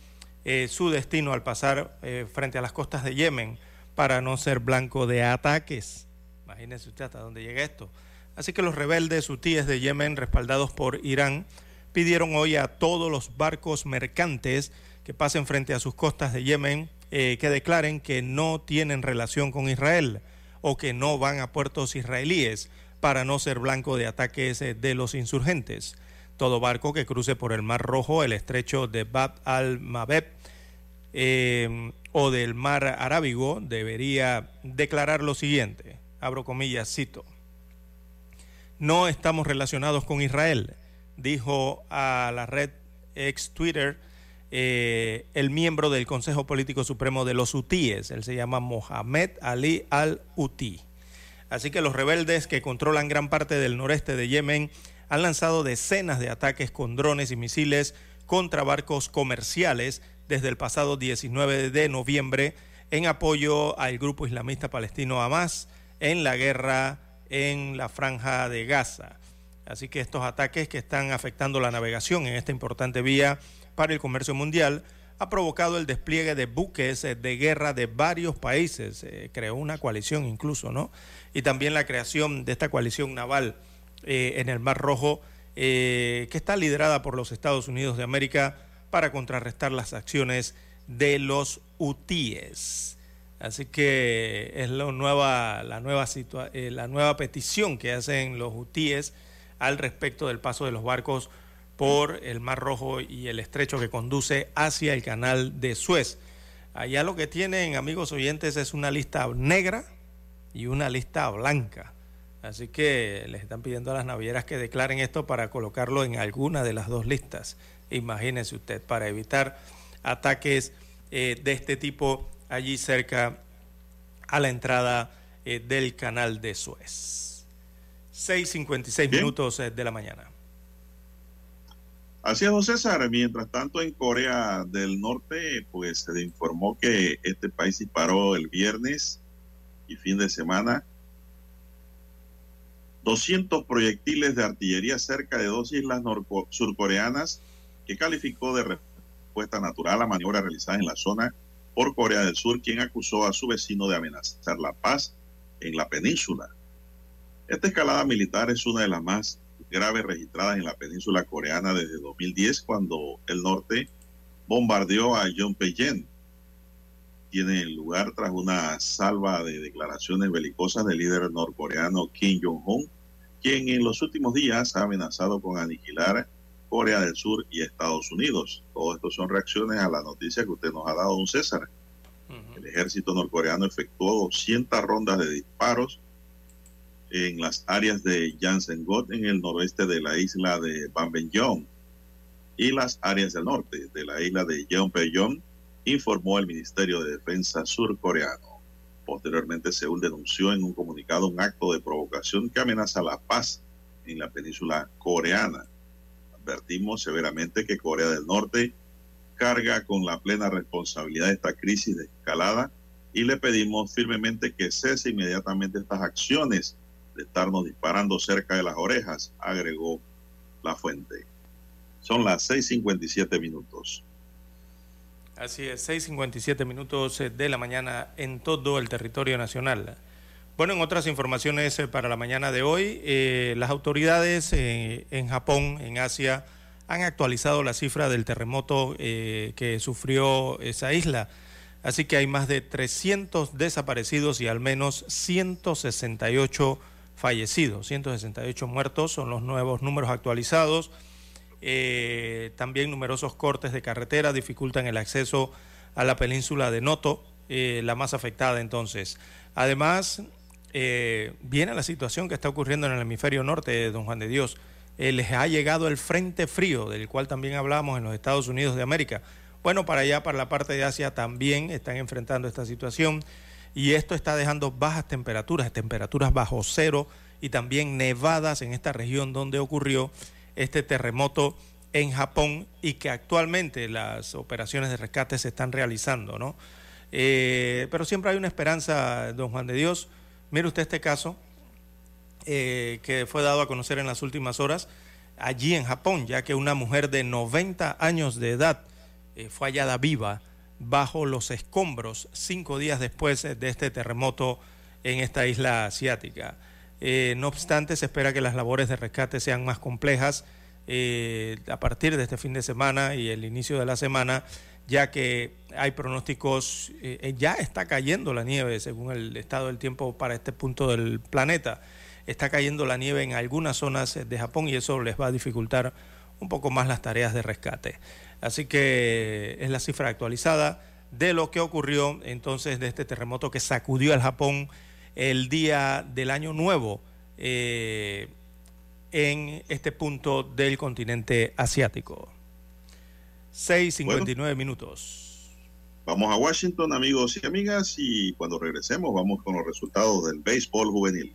su destino al pasar frente a las costas de Yemen para no ser blanco de ataques. Imagínense usted hasta dónde llega esto. Así que los rebeldes hutíes de Yemen, respaldados por Irán, pidieron hoy a todos los barcos mercantes que pasen frente a sus costas de Yemen eh, que declaren que no tienen relación con Israel o que no van a puertos israelíes para no ser blanco de ataques eh, de los insurgentes. Todo barco que cruce por el Mar Rojo, el estrecho de Bab al-Mabeb, eh, o del mar Arábigo debería declarar lo siguiente, abro comillas, cito, no estamos relacionados con Israel, dijo a la red ex Twitter eh, el miembro del Consejo Político Supremo de los Hutíes, él se llama Mohamed Ali al-Huti. Así que los rebeldes que controlan gran parte del noreste de Yemen han lanzado decenas de ataques con drones y misiles contra barcos comerciales desde el pasado 19 de noviembre en apoyo al grupo islamista palestino Hamas en la guerra en la franja de Gaza. Así que estos ataques que están afectando la navegación en esta importante vía para el comercio mundial ha provocado el despliegue de buques de guerra de varios países. Se creó una coalición incluso, ¿no? Y también la creación de esta coalición naval eh, en el Mar Rojo, eh, que está liderada por los Estados Unidos de América para contrarrestar las acciones de los hutíes. Así que es la nueva, la nueva, eh, la nueva petición que hacen los hutíes al respecto del paso de los barcos por el Mar Rojo y el estrecho que conduce hacia el canal de Suez. Allá lo que tienen, amigos oyentes, es una lista negra y una lista blanca. Así que les están pidiendo a las navieras que declaren esto para colocarlo en alguna de las dos listas. Imagínese usted, para evitar ataques eh, de este tipo allí cerca a la entrada eh, del canal de Suez. 6.56 minutos eh, de la mañana. Así es, José César. Mientras tanto, en Corea del Norte, pues se informó que este país disparó el viernes y fin de semana 200 proyectiles de artillería cerca de dos islas surcoreanas que calificó de respuesta natural a maniobras realizadas en la zona por Corea del Sur, quien acusó a su vecino de amenazar la paz en la península. Esta escalada militar es una de las más graves registradas en la península coreana desde 2010, cuando el norte bombardeó a Yongbyon. Tiene lugar tras una salva de declaraciones belicosas del líder norcoreano Kim Jong-un, quien en los últimos días ha amenazado con aniquilar Corea del Sur y Estados Unidos. Todo esto son reacciones a la noticia que usted nos ha dado, don César. El ejército norcoreano efectuó 200 rondas de disparos en las áreas de Jansen-got en el noroeste de la isla de Banbenjong y las áreas del norte de la isla de Yeonpyeong, informó el Ministerio de Defensa surcoreano. Posteriormente, Seúl denunció en un comunicado un acto de provocación que amenaza la paz en la península coreana. Advertimos severamente que Corea del Norte carga con la plena responsabilidad de esta crisis de escalada y le pedimos firmemente que cese inmediatamente estas acciones de estarnos disparando cerca de las orejas, agregó la fuente. Son las 6.57 minutos. Así es, 6.57 minutos eh, de la mañana en todo el territorio nacional. Bueno, en otras informaciones eh, para la mañana de hoy, eh, las autoridades en Japón, en Asia, han actualizado la cifra del terremoto que sufrió esa isla. Así que hay más de 300 desaparecidos y al menos 168 fallecidos, 168 muertos, son los nuevos números actualizados. Eh, también numerosos cortes de carretera dificultan el acceso a la península de Noto, eh, la más afectada entonces. Además, eh, viene la situación que está ocurriendo en el hemisferio norte Don Juan de Dios. les ha llegado el frente frío, del cual también hablamos en los Estados Unidos de América. Bueno, para allá, para la parte de Asia, también están enfrentando esta situación y esto está dejando bajas temperaturas, temperaturas bajo cero y también nevadas en esta región donde ocurrió este terremoto en Japón y que actualmente las operaciones de rescate se están realizando, ¿no? Eh, pero siempre hay una esperanza, don Juan de Dios. Mire usted este caso eh, que fue dado a conocer en las últimas horas allí en Japón, ya que una mujer de 90 años de edad eh, fue hallada viva bajo los escombros cinco días después de este terremoto en esta isla asiática. Eh, no obstante, se espera que las labores de rescate sean más complejas eh, a partir de este fin de semana y el inicio de la semana, ya que hay pronósticos, eh, ya está cayendo la nieve según el estado del tiempo para este punto del planeta. Está cayendo la nieve en algunas zonas de Japón y eso les va a dificultar un poco más las tareas de rescate. Así que es la cifra actualizada de lo que ocurrió entonces de este terremoto que sacudió al Japón el día del año nuevo eh, en este punto del continente asiático. 6.59 minutos. Vamos a Washington, amigos y amigas, y cuando regresemos vamos con los resultados del béisbol juvenil.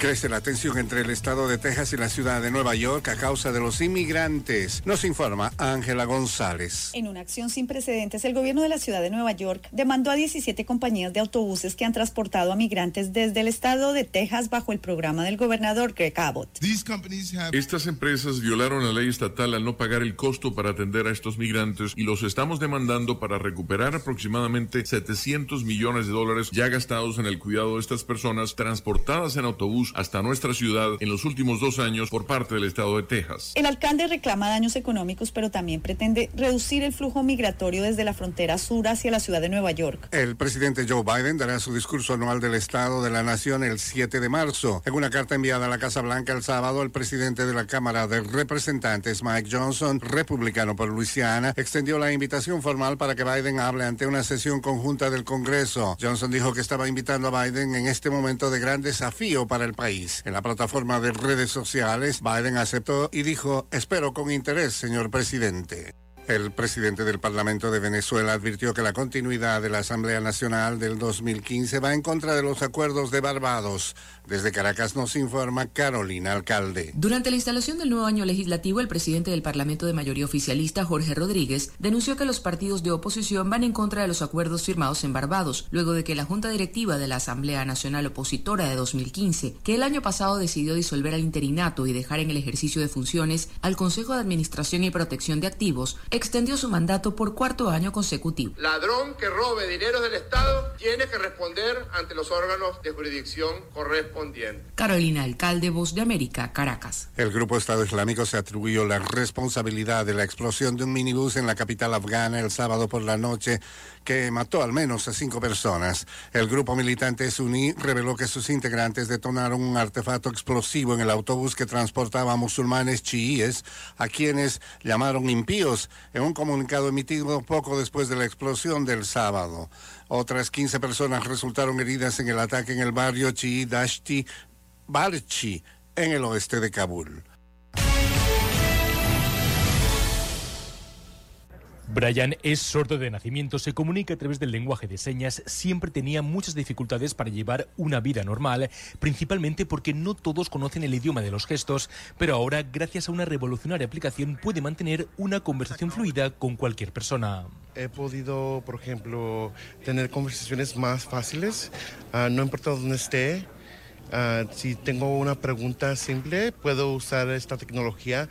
Crece la tensión entre el estado de Texas y la ciudad de Nueva York a causa de los inmigrantes. Nos informa Ángela González. En una acción sin precedentes, el gobierno de la ciudad de Nueva York demandó a 17 compañías de autobuses que han transportado a migrantes desde el estado de Texas bajo el programa del gobernador Greg Abbott. Estas empresas violaron la ley estatal al no pagar el costo para atender a estos migrantes y los estamos demandando para recuperar aproximadamente 700 millones de dólares ya gastados en el cuidado de estas personas transportadas en autobús hasta nuestra ciudad en los últimos dos años por parte del estado de Texas. El alcalde reclama daños económicos, pero también pretende reducir el flujo migratorio desde la frontera sur hacia la ciudad de Nueva York. El presidente Joe Biden dará su discurso anual del Estado de la Nación el 7 de marzo. En una carta enviada a la Casa Blanca el sábado, el presidente de la Cámara de Representantes, Mike Johnson, republicano por Luisiana, extendió la invitación formal para que Biden hable ante una sesión conjunta del Congreso. Johnson dijo que estaba invitando a Biden en este momento de gran desafío para el país. En la plataforma de redes sociales, Biden aceptó y dijo, espero con interés, señor presidente. El presidente del Parlamento de Venezuela advirtió que la continuidad de la Asamblea Nacional del 2015 va en contra de los acuerdos de Barbados. Desde Caracas nos informa Carolina Alcalde. Durante la instalación del nuevo año legislativo, el presidente del Parlamento de mayoría oficialista, Jorge Rodríguez, denunció que los partidos de oposición van en contra de los acuerdos firmados en Barbados, luego de que la Junta Directiva de la Asamblea Nacional Opositora de 2015, que el año pasado decidió disolver al interinato y dejar en el ejercicio de funciones al Consejo de Administración y Protección de Activos, extendió su mandato por cuarto año consecutivo. Ladrón que robe dinero del Estado tiene que responder ante los órganos de jurisdicción correspondientes. Carolina Alcalde, Voz de América, Caracas. El grupo Estado Islámico se atribuyó la responsabilidad de la explosión de un minibús en la capital afgana el sábado por la noche que mató al menos a cinco personas. El grupo militante suní reveló que sus integrantes detonaron un artefacto explosivo en el autobús que transportaba a musulmanes chiíes, a quienes llamaron impíos, en un comunicado emitido poco después de la explosión del sábado. Otras 15 personas resultaron heridas en el ataque en el barrio chií Dashti Barchi, en el oeste de Kabul. Brian es sordo de nacimiento, se comunica a través del lenguaje de señas, siempre tenía muchas dificultades para llevar una vida normal, principalmente porque no todos conocen el idioma de los gestos, pero ahora, gracias a una revolucionaria aplicación, puede mantener una conversación fluida con cualquier persona. He podido, por ejemplo, tener conversaciones más fáciles, ah, no importa dónde esté. Ah, si tengo una pregunta simple, puedo usar esta tecnología.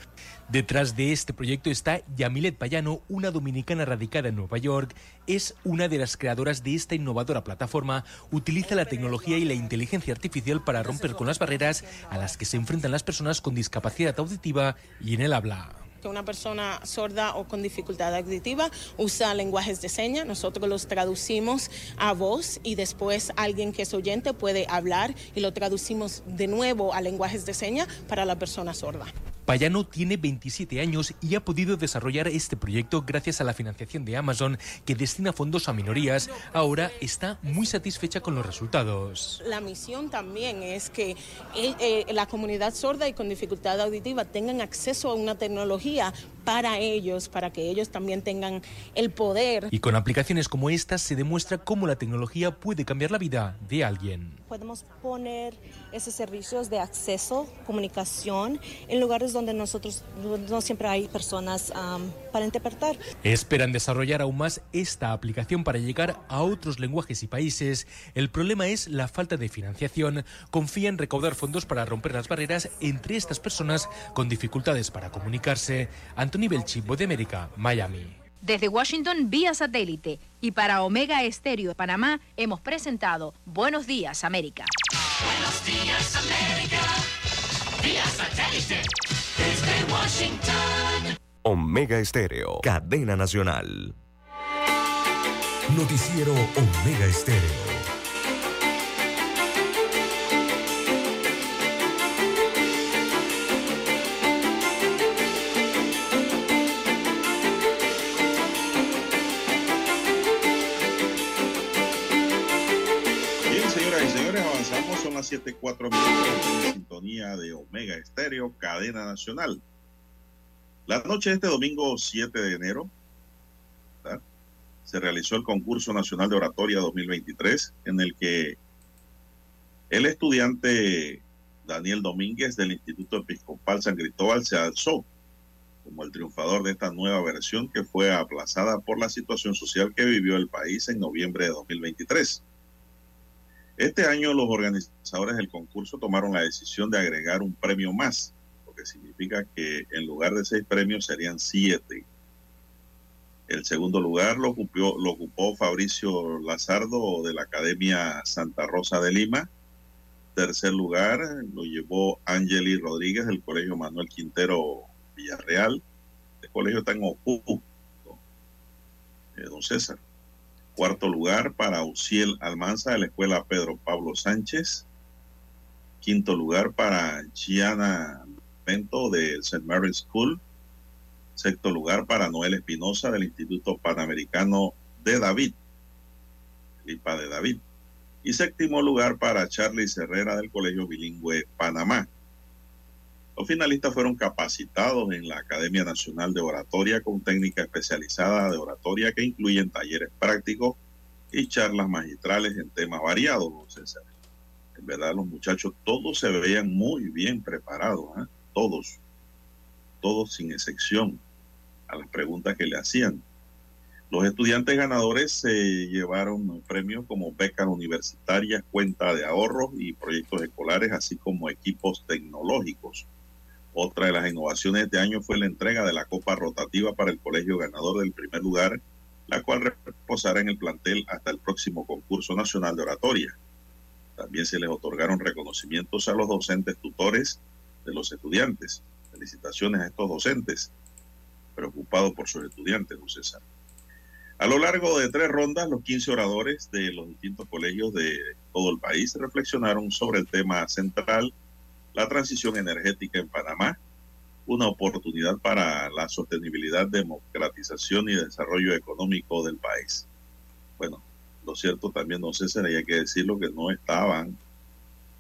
Detrás de este proyecto está Yamilet Payano, una dominicana radicada en Nueva York. Es una de las creadoras de esta innovadora plataforma. Utiliza la tecnología y la inteligencia artificial para romper con las barreras a las que se enfrentan las personas con discapacidad auditiva y en el habla que una persona sorda o con dificultad auditiva usa lenguajes de señas, nosotros los traducimos a voz y después alguien que es oyente puede hablar y lo traducimos de nuevo a lenguajes de señas para la persona sorda. Payano tiene 27 años y ha podido desarrollar este proyecto gracias a la financiación de Amazon que destina fondos a minorías. Ahora está muy satisfecha con los resultados. La misión también es que eh, la comunidad sorda y con dificultad auditiva tengan acceso a una tecnología para ellos, para que ellos también tengan el poder. Y con aplicaciones como estas se demuestra cómo la tecnología puede cambiar la vida de alguien. Podemos poner esos servicios de acceso, comunicación, en lugares donde nosotros no siempre hay personas para interpretar. Esperan desarrollar aún más esta aplicación para llegar a otros lenguajes y países. El problema es la falta de financiación. Confían recaudar fondos para romper las barreras entre estas personas con dificultades para comunicarse. Anthony Belchi, de América, Miami. Desde Washington vía satélite y para Omega Estéreo de Panamá hemos presentado Buenos Días América. Buenos Días América vía satélite desde Washington. Omega Estéreo, cadena nacional. Noticiero Omega Estéreo. Son las 7:4 minutos en sintonía de Omega Estéreo, cadena nacional. La noche de este domingo 7 de enero se realizó el concurso nacional de oratoria 2023 en el que el estudiante Daniel Domínguez del Instituto Episcopal San Cristóbal se alzó como el triunfador de esta nueva versión que fue aplazada por la situación social que vivió el país en noviembre de 2023. Este año los organizadores del concurso tomaron la decisión de agregar un premio más, lo que significa que en lugar de seis premios serían siete. El segundo lugar lo ocupó, Fabricio Lazardo de la Academia Santa Rosa de Lima. Tercer lugar lo llevó Angeli Rodríguez del Colegio Manuel Quintero Villarreal. El colegio está en eh, don César. Cuarto lugar para Uciel Almanza de la Escuela Pedro Pablo Sánchez. Quinto lugar para Gianna Bento del St. Mary's School. Sexto lugar para Noel Espinosa del Instituto Panamericano de David, IPA de David. y séptimo lugar para Charlie Herrera del Colegio Bilingüe Panamá. Los finalistas fueron capacitados en la Academia Nacional de Oratoria con técnica especializada de oratoria que incluyen talleres prácticos y charlas magistrales en temas variados, César. En verdad, los muchachos todos se veían muy bien preparados, ¿eh? todos, todos sin excepción a las preguntas que le hacían. Los estudiantes ganadores se llevaron premios como becas universitarias, cuenta de ahorros y proyectos escolares, así como equipos tecnológicos. Otra de las innovaciones de este año fue la entrega de la copa rotativa para el colegio ganador del primer lugar, la cual reposará en el plantel hasta el próximo concurso nacional de oratoria. También se les otorgaron reconocimientos a los docentes tutores de los estudiantes. Felicitaciones a estos docentes preocupados por sus estudiantes, don. A lo largo de tres rondas, los 15 oradores de los distintos colegios de todo el país reflexionaron sobre el tema central la transición energética en Panamá, una oportunidad para la sostenibilidad, democratización y desarrollo económico del país. Bueno, lo cierto también, no sé hay que decirlo, que no estaban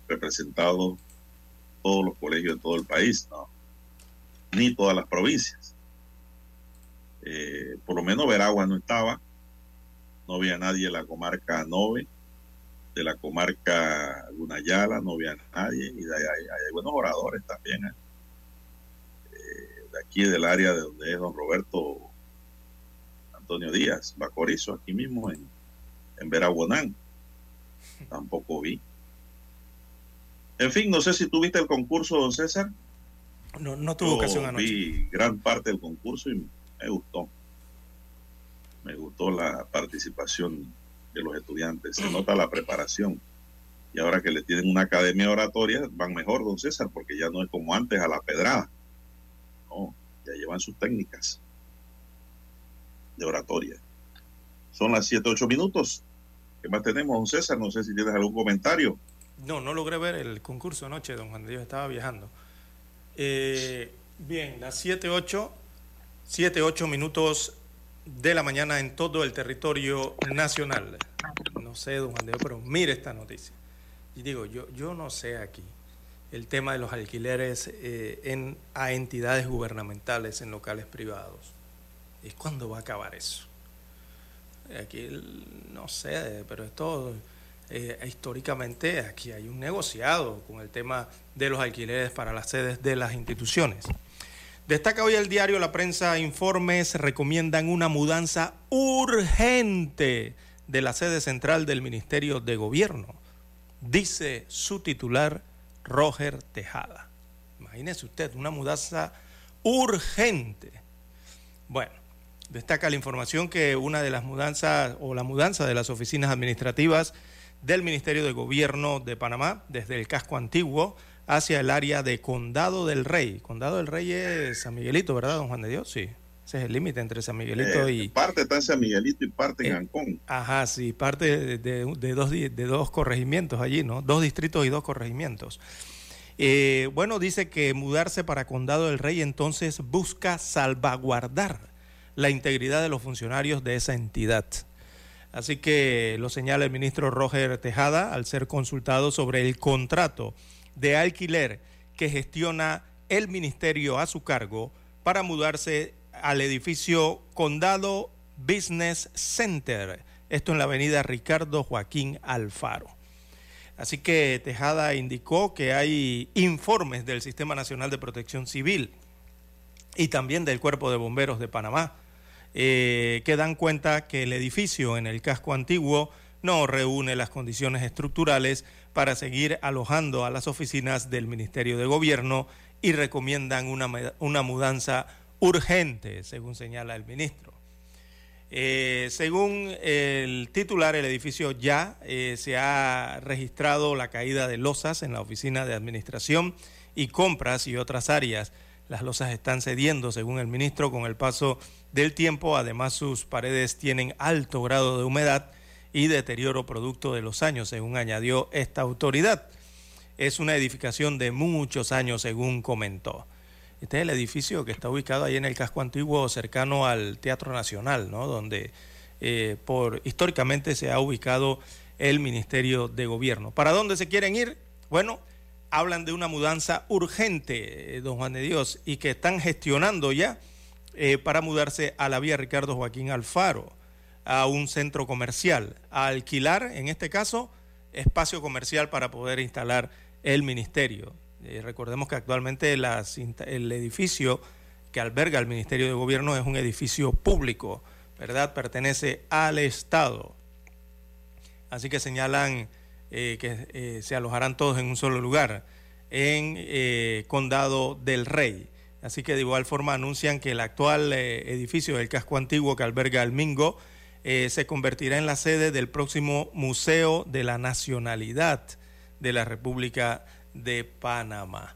representados todos los colegios de todo el país, no, ni todas las provincias. Eh, por lo menos Veragua no estaba, no había nadie en la comarca Nove, de la comarca Gunayala, no había nadie, y de ahí hay, buenos oradores también. ¿eh? Eh, de aquí del área de donde es don Roberto Antonio Díaz, Bacorizo, aquí mismo en, en Veraguanán. Tampoco vi. En fin, no sé si tuviste el concurso, don César. No, no tuve ocasión anoche. Vi gran parte del concurso y me gustó. Me gustó la participación de los estudiantes. Se nota la preparación. Y ahora que le tienen una academia oratoria, van mejor, don César, porque ya no es como antes a la pedrada. No, ya llevan sus técnicas de oratoria. Son las 7, 8 minutos. ¿Qué más tenemos, don César? No sé si tienes algún comentario. No, no logré ver el concurso anoche, don Juan Dios, estaba viajando. Eh, bien, las 7, 8, 7, 8 minutos de la mañana en todo el territorio nacional. No sé, don Juan Diego, pero mire esta noticia. Y digo, yo, yo no sé aquí el tema de los alquileres eh, en, a entidades gubernamentales en locales privados. ¿Y cuándo va a acabar eso? Aquí no sé, pero esto eh, históricamente aquí hay un negociado con el tema de los alquileres para las sedes de las instituciones. Destaca hoy el diario La Prensa Informes recomiendan una mudanza urgente de la sede central del Ministerio de Gobierno, dice su titular Roger Tejada. Imagínese usted, una mudanza urgente. Bueno, destaca la información que una de las mudanzas o la mudanza de las oficinas administrativas del Ministerio de Gobierno de Panamá desde el casco antiguo hacia el área de Condado del Rey. Condado del Rey es San Miguelito, ¿verdad, don Juan de Dios? Sí. Ese es el límite entre San Miguelito eh, y... Parte está en San Miguelito y parte en eh, Ancón. Ajá, sí, parte de, dos, de dos corregimientos allí, ¿no? Dos distritos y dos corregimientos. Eh, bueno, dice que mudarse para Condado del Rey entonces busca salvaguardar la integridad de los funcionarios de esa entidad. Así que lo señala el ministro Roger Tejada al ser consultado sobre el contrato de alquiler que gestiona el ministerio a su cargo para mudarse al edificio Condado Business Center, esto en la avenida Ricardo Joaquín Alfaro. Así que Tejada indicó que hay informes del Sistema Nacional de Protección Civil y también del Cuerpo de Bomberos de Panamá eh, que dan cuenta que el edificio en el casco antiguo no reúne las condiciones estructurales para seguir alojando a las oficinas del Ministerio de Gobierno y recomiendan una, una mudanza urgente, según señala el ministro. Eh, según el titular, el edificio ya eh, se ha registrado la caída de losas en la oficina de administración y compras y otras áreas. Las losas están cediendo, según el ministro, con el paso del tiempo. Además, sus paredes tienen alto grado de humedad y deterioro producto de los años, según añadió esta autoridad. Es una edificación de muchos años, según comentó. Este es el edificio que está ubicado ahí en el casco antiguo cercano al Teatro Nacional, ¿no? donde eh, por, históricamente se ha ubicado el Ministerio de Gobierno. ¿Para dónde se quieren ir? Bueno, hablan de una mudanza urgente, eh, don Juan de Dios, y que están gestionando ya eh, para mudarse a la vía Ricardo Joaquín Alfaro, a un centro comercial, a alquilar, en este caso, espacio comercial para poder instalar el ministerio. Eh, recordemos que actualmente el edificio que alberga el Ministerio de Gobierno es un edificio público, ¿verdad? Pertenece al Estado. Así que señalan eh, que eh, se alojarán todos en un solo lugar, en Condado del Rey. Así que de igual forma anuncian que el actual edificio del casco antiguo que alberga el Mingo se convertirá en la sede del próximo Museo de la Nacionalidad de la República de Panamá.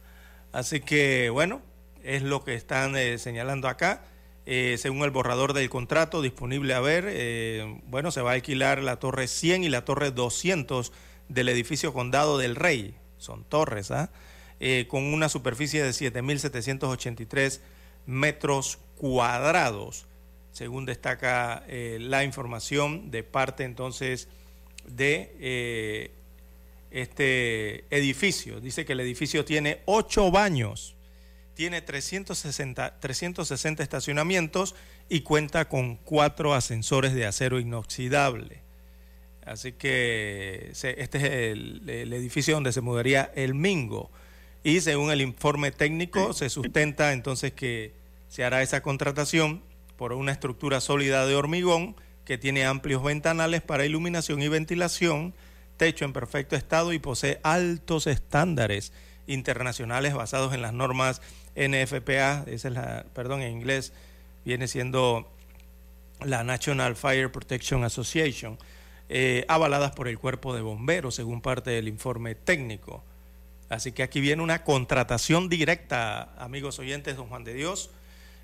Así que bueno, es lo que están señalando acá. según el borrador del contrato disponible a ver, bueno, se va a alquilar la torre 100 y la torre 200 del edificio Condado del Rey, son torres, ¿ah? eh, con una superficie de 7.783 metros cuadrados, según destaca eh, la información de parte entonces de eh, este edificio. Dice que el edificio tiene ocho baños, tiene 360, 360 estacionamientos y cuenta con cuatro ascensores de acero inoxidable. Así que este es el, edificio donde se mudaría el Mingo. Y según el informe técnico, se sustenta entonces que se hará esa contratación por una estructura sólida de hormigón que tiene amplios ventanales para iluminación y ventilación, techo en perfecto estado y posee altos estándares internacionales basados en las normas NFPA, esa es la, perdón, en inglés viene siendo la National Fire Protection Association eh, avaladas por el cuerpo de bomberos, según parte del informe técnico. Así que aquí viene una contratación directa, amigos oyentes, don Juan de Dios,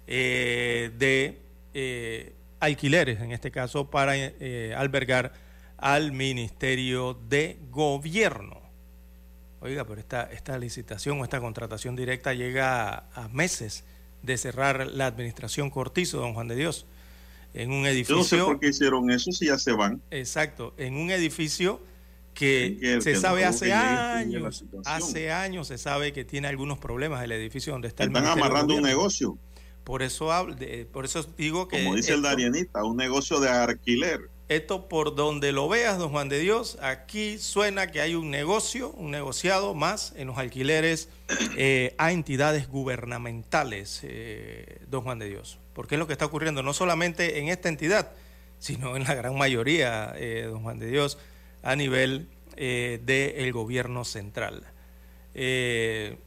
eh, de eh, alquileres, en este caso, para albergar al Ministerio de Gobierno. Oiga, pero esta, esta licitación o esta contratación directa llega a meses de cerrar la administración Cortizo, don Juan de Dios en un edificio. no sé por qué hicieron eso si ya se van. Exacto, en un edificio que, se sabe hace años, hace años se sabe que tiene algunos problemas el edificio donde está Están el Están amarrando un negocio. Por eso, por eso digo que... Como dice el Darianita, un negocio de alquiler. Esto por donde lo veas, don Juan de Dios, aquí suena que hay un negocio, un negociado más en los alquileres eh, a entidades gubernamentales, eh, don Juan de Dios porque es lo que está ocurriendo no solamente en esta entidad, sino en la gran mayoría, eh, don Juan de Dios, a nivel del gobierno central. Eh,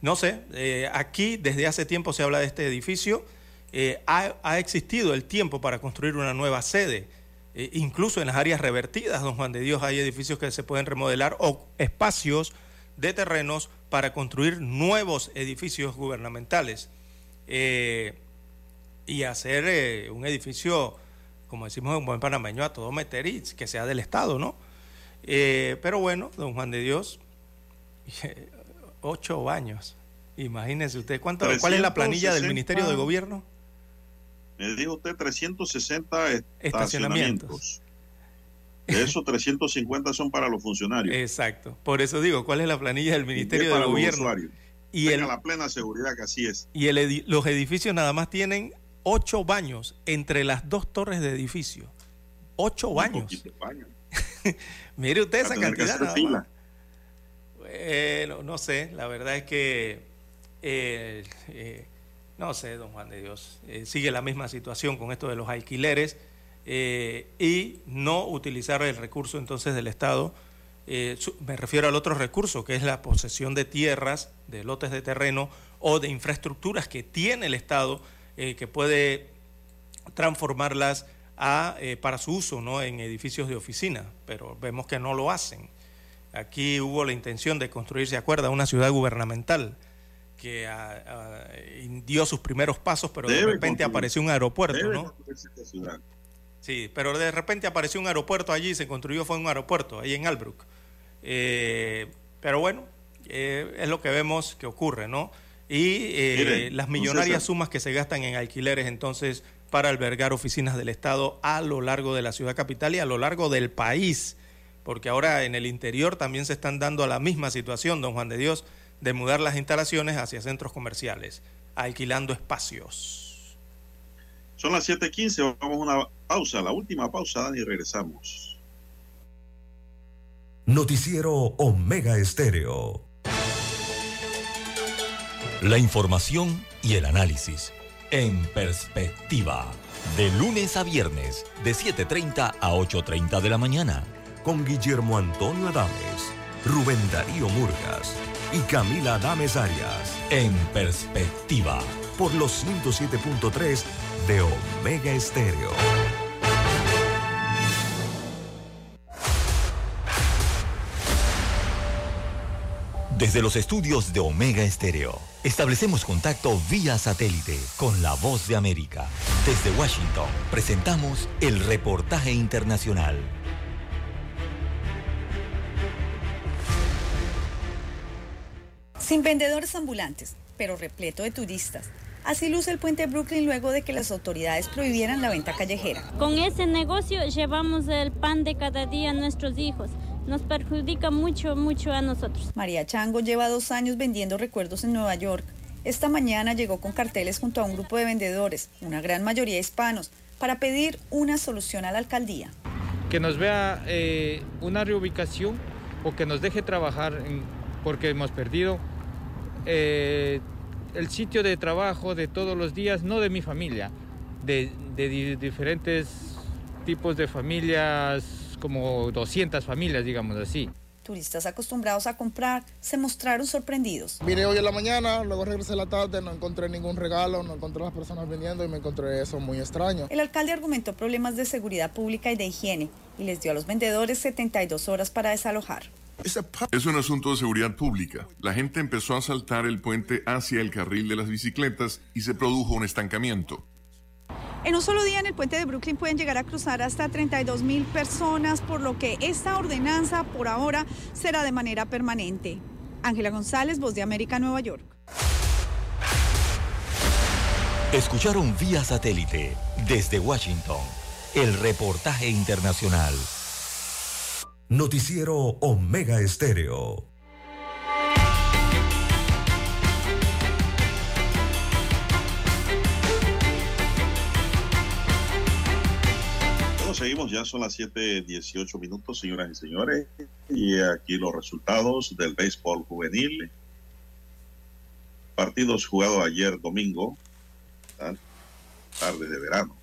no sé, aquí desde hace tiempo se habla de este edificio, ha, ha, existido el tiempo para construir una nueva sede, incluso en las áreas revertidas, don Juan de Dios, hay edificios que se pueden remodelar o espacios de terrenos para construir nuevos edificios gubernamentales y hacer eh, un edificio, como decimos en buen panameño, a todo meter y que sea del Estado, ¿no? Eh, pero bueno, don Juan de Dios, (laughs) ocho baños. Imagínense usted, ¿cuánto, ¿cuál es la planilla del Ministerio de Gobierno? Me dijo usted 360 estacionamientos. De esos 350 son para los funcionarios. Exacto. Por eso digo, ¿cuál es la planilla del Ministerio de Gobierno? Y el, la plena seguridad que así es. Y el, los edificios nada más tienen ocho baños entre las dos torres de edificio. Ocho baños. (laughs) Mire usted esa cantidad. Bueno, no sé, la verdad es que, eh, eh, no sé, don Juan de Dios, eh, sigue la misma situación con esto de los alquileres y no utilizar el recurso entonces del Estado. me refiero al otro recurso, que es la posesión de tierras, de lotes de terreno o de infraestructuras que tiene el Estado eh, que puede transformarlas a, eh, para su uso ¿no? en edificios de oficina, pero vemos que no lo hacen. Aquí hubo la intención de construir, ¿se acuerda?, una ciudad gubernamental que ah, ah, dio sus primeros pasos, pero de repente apareció un aeropuerto, ¿no? Sí, pero de repente apareció un aeropuerto allí, se construyó, fue un aeropuerto, ahí en Albrook. Eh, pero bueno, es lo que vemos que ocurre, ¿no? y eh, las millonarias sumas que se gastan en alquileres entonces para albergar oficinas del Estado a lo largo de la ciudad capital y a lo largo del país, porque ahora en el interior también se están dando a la misma situación, don Juan de Dios, de mudar las instalaciones hacia centros comerciales, alquilando espacios. Son las 7:15, vamos a una pausa, la última pausa, Dani, y regresamos. Noticiero Omega Estéreo. La información y el análisis en perspectiva. De lunes a viernes, de 7.30 a 8.30 de la mañana. Con Guillermo Antonio Adames, Rubén Darío Murgas y Camila Adames Arias. En perspectiva. Por los 107.3 de Omega Estéreo. Desde los estudios de Omega Estéreo, establecemos contacto vía satélite con la voz de América. Desde Washington, presentamos el reportaje internacional. Sin vendedores ambulantes, pero repleto de turistas. Así luce el puente Brooklyn luego de que las autoridades prohibieran la venta callejera. Con ese negocio llevamos el pan de cada día a nuestros hijos. Nos perjudica mucho, mucho a nosotros. María Chango lleva dos años vendiendo recuerdos en Nueva York. Esta mañana llegó con carteles junto a un grupo de vendedores, una gran mayoría hispanos, para pedir una solución a la alcaldía. Que nos vea eh, una reubicación o que nos deje trabajar en, porque hemos perdido eh, el sitio de trabajo de todos los días, no de mi familia, de, de di- diferentes tipos de familias, como 200 familias, digamos así. Turistas acostumbrados a comprar se mostraron sorprendidos. Vine hoy en la mañana, luego regresé a la tarde, no encontré ningún regalo, no encontré las personas vendiendo y me encontré eso muy extraño. El alcalde argumentó problemas de seguridad pública y de higiene y les dio a los vendedores 72 horas para desalojar. Es un asunto de seguridad pública. La gente empezó a saltar el puente hacia el carril de las bicicletas y se produjo un estancamiento. En un solo día en el puente de Brooklyn pueden llegar a cruzar hasta 32 mil personas, por lo que esta ordenanza por ahora será de manera permanente. Ángela González, Voz de América, Nueva York. Escucharon vía satélite desde Washington el reportaje internacional. Noticiero Omega Estéreo. Bueno, seguimos, ya son las 7:18 minutos, señoras y señores. Y aquí los resultados del béisbol juvenil. Partidos jugados ayer domingo, tarde de verano.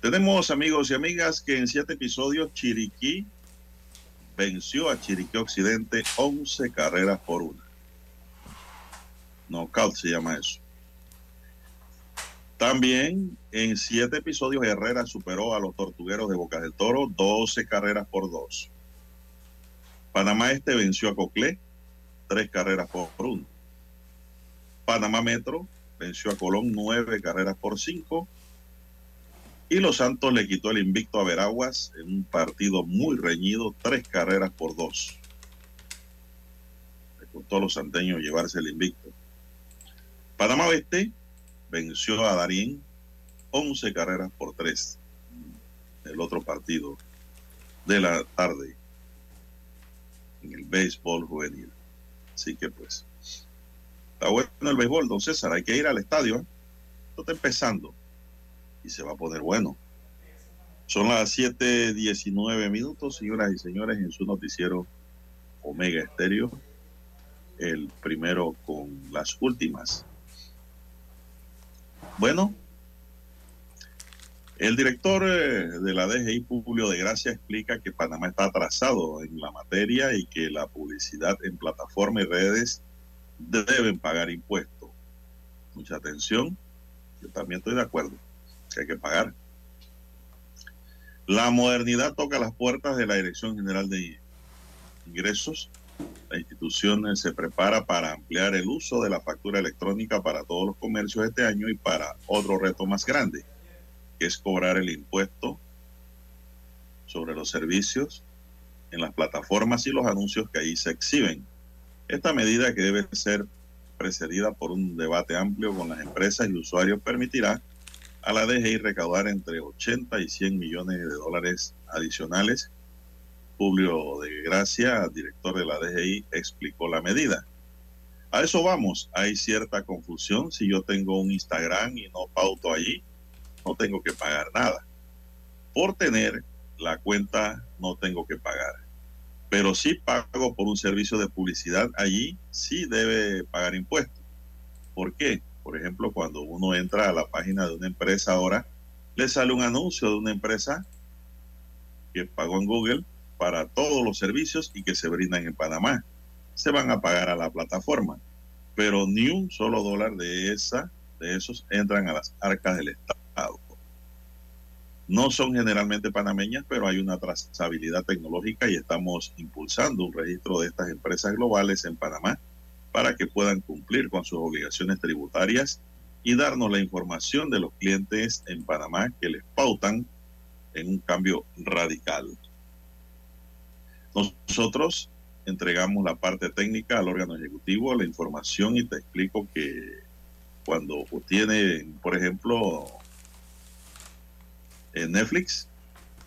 Tenemos amigos y amigas que en siete episodios Chiriquí venció a Chiriquí Occidente 11 carreras por una. Knockout se llama eso. También en siete episodios Herrera superó a los tortugueros de Boca del Toro 12 carreras por dos. Panamá Este venció a Coclé tres carreras por uno. Panamá Metro venció a Colón nueve carreras por cinco. Y Los Santos le quitó el invicto a Veraguas en un partido muy reñido, tres carreras por dos. Le costó a los santeños llevarse el invicto. Panamá Oeste venció a Darín 11 carreras por 3 el otro partido de la tarde en el béisbol juvenil. Así que pues, está bueno el béisbol, don César, hay que ir al estadio. ¿eh? Esto está empezando y se va a poner bueno. Son las 7:19 minutos, señoras y señores, en su noticiero Omega Estéreo, el primero con las últimas. Bueno, el director eh, de la DGI, Publio de Gracia, explica que Panamá está atrasado en la materia y que la publicidad en plataformas y redes deben pagar impuestos. Mucha atención, yo también estoy de acuerdo que hay que pagar. La modernidad toca las puertas de la Dirección General de Ingresos. La institución eh, se prepara para ampliar el uso de la factura electrónica para todos los comercios este año y para otro reto más grande, que es cobrar el impuesto sobre los servicios en las plataformas y los anuncios que ahí se exhiben. Esta medida que debe ser precedida por un debate amplio con las empresas y usuarios permitirá a la DGI recaudar entre 80 y 100 millones de dólares adicionales Publio de Gracia, director de la DGI, explicó la medida. A eso vamos, hay cierta confusión. Si yo tengo un Instagram y no pauto allí, no tengo que pagar nada. Por tener la cuenta no tengo que pagar. Pero si pago por un servicio de publicidad allí, sí debe pagar impuestos. ¿Por qué? Por ejemplo, cuando uno entra a la página de una empresa ahora, le sale un anuncio de una empresa que pagó en Google para todos los servicios y que se brindan en Panamá. Se van a pagar a la plataforma, pero ni un solo dólar de esa de esos entran a las arcas del Estado. No son generalmente panameñas, pero hay una trazabilidad tecnológica y estamos impulsando un registro de estas empresas globales en Panamá para que puedan cumplir con sus obligaciones tributarias y darnos la información de los clientes en Panamá que les pautan en un cambio radical. Nosotros entregamos la parte técnica al órgano ejecutivo, la información y te explico que cuando tiene, por ejemplo, en Netflix,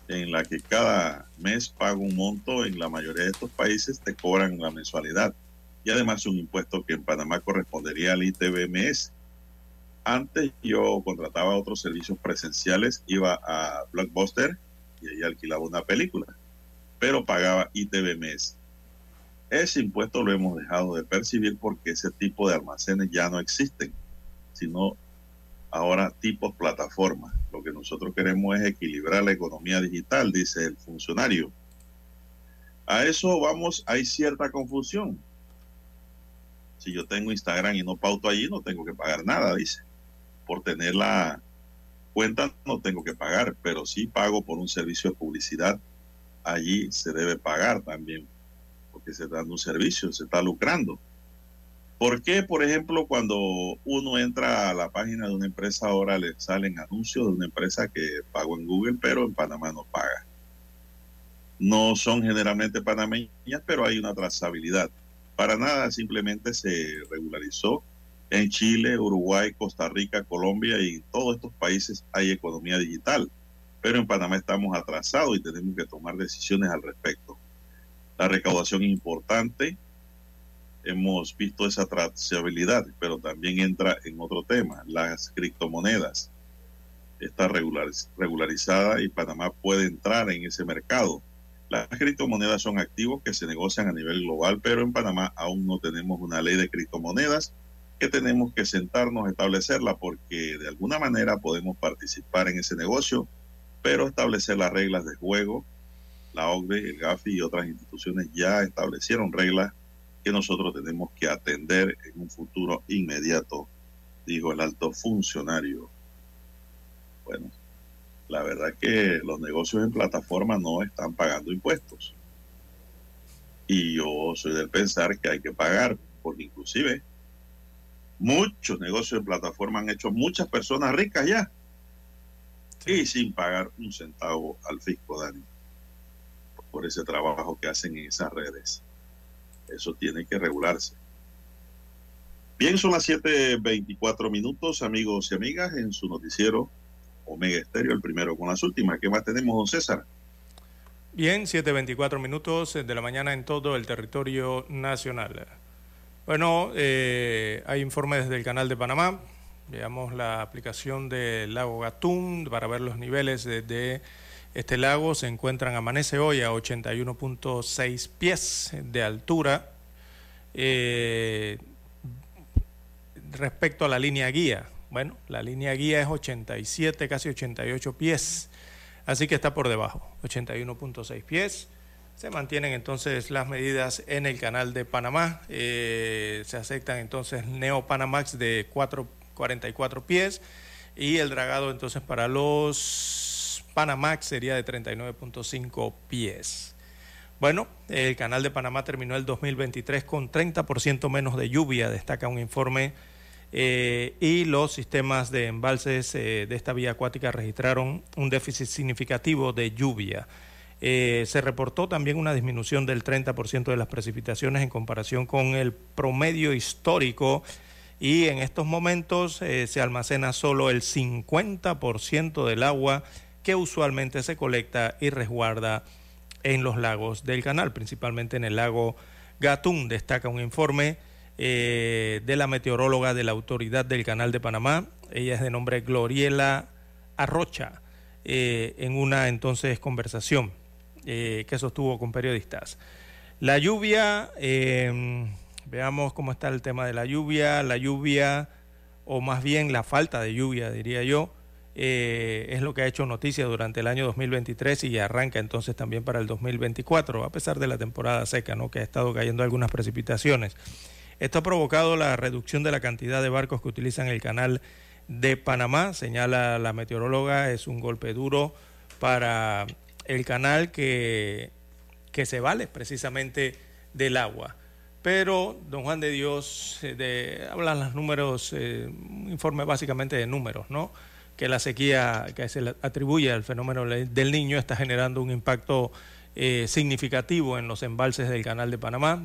en la que cada mes paga un monto, en la mayoría de estos países te cobran la mensualidad y además un impuesto que en Panamá correspondería al ITBMS. Antes yo contrataba otros servicios presenciales, iba a Blockbuster y ahí alquilaba una película, pero pagaba ITBMS. Ese impuesto lo hemos dejado de percibir porque ese tipo de almacenes ya no existen, sino ahora tipos plataformas. Lo que nosotros queremos es equilibrar la economía digital, dice el funcionario. A eso vamos, hay cierta confusión. Si yo tengo Instagram y no pauto allí, no tengo que pagar nada, dice. Por tener la cuenta no tengo que pagar, pero si pago por un servicio de publicidad, allí se debe pagar también, porque se está dando un servicio, se está lucrando. ¿Por qué, por ejemplo, cuando uno entra a la página de una empresa ahora le salen anuncios de una empresa que pagó en Google, pero en Panamá no paga? No son generalmente panameñas, pero hay una trazabilidad. Para nada, simplemente se regularizó. En Chile, Uruguay, Costa Rica, Colombia y todos estos países hay economía digital, pero en Panamá estamos atrasados y tenemos que tomar decisiones al respecto. La recaudación es importante, hemos visto esa trazabilidad, pero también entra en otro tema, las criptomonedas. Está regularizada y Panamá puede entrar en ese mercado. Las criptomonedas son activos que se negocian a nivel global, pero en Panamá aún no tenemos una ley de criptomonedas que tenemos que sentarnos a establecerla porque de alguna manera podemos participar en ese negocio, pero establecer las reglas de juego. La OCDE, el GAFI y otras instituciones ya establecieron reglas que nosotros tenemos que atender en un futuro inmediato, dijo el alto funcionario. Bueno, la verdad que los negocios en plataforma no están pagando impuestos. Y yo soy del pensar que hay que pagar, porque inclusive muchos negocios en plataforma han hecho muchas personas ricas ya. Y sin pagar un centavo al fisco, Dani, por ese trabajo que hacen en esas redes. Eso tiene que regularse. Bien, son las 7.24 minutos, amigos y amigas, en su noticiero Omega Estéreo, el primero con las últimas. ¿Qué más tenemos, don César? Bien, 7.24 minutos de la mañana en todo el territorio nacional. Bueno, eh, hay informes desde el canal de Panamá. Veamos la aplicación del lago Gatún para ver los niveles de, este lago. Se encuentran, amanece hoy a 81.6 pies de altura. Eh, respecto a la línea guía, bueno, la línea guía es 87, casi 88 pies, así que está por debajo, 81.6 pies. Se mantienen entonces las medidas en el canal de Panamá. Eh, se aceptan entonces Neo Panamax de 444 pies y el dragado entonces para los Panamax sería de 39.5 pies. Bueno, el canal de Panamá terminó el 2023 con 30% menos de lluvia, destaca un informe eh, y los sistemas de embalses eh, de esta vía acuática registraron un déficit significativo de lluvia. Eh, se reportó también una disminución del 30% de las precipitaciones en comparación con el promedio histórico y en estos momentos se almacena solo el 50% del agua que usualmente se colecta y resguarda en los lagos del canal, principalmente en el lago Gatún, destaca un informe eh, de la meteoróloga de la Autoridad del Canal de Panamá. Ella es de nombre Gloriela Arrocha, eh, en una entonces conversación eh, que sostuvo con periodistas. La lluvia, veamos cómo está el tema de la lluvia. La lluvia, o más bien la falta de lluvia, diría yo, es lo que ha hecho noticia durante el año 2023 y arranca entonces también para el 2024, a pesar de la temporada seca, ¿no? que ha estado cayendo algunas precipitaciones. Esto ha provocado la reducción de la cantidad de barcos que utilizan el canal de Panamá, señala la meteoróloga, es un golpe duro para el canal que, que se vale precisamente del agua. Pero, don Juan de Dios, eh, de, hablan los números, eh, un informe básicamente de números, ¿no? Que la sequía que se atribuye al fenómeno del niño está generando un impacto eh, significativo en los embalses del canal de Panamá.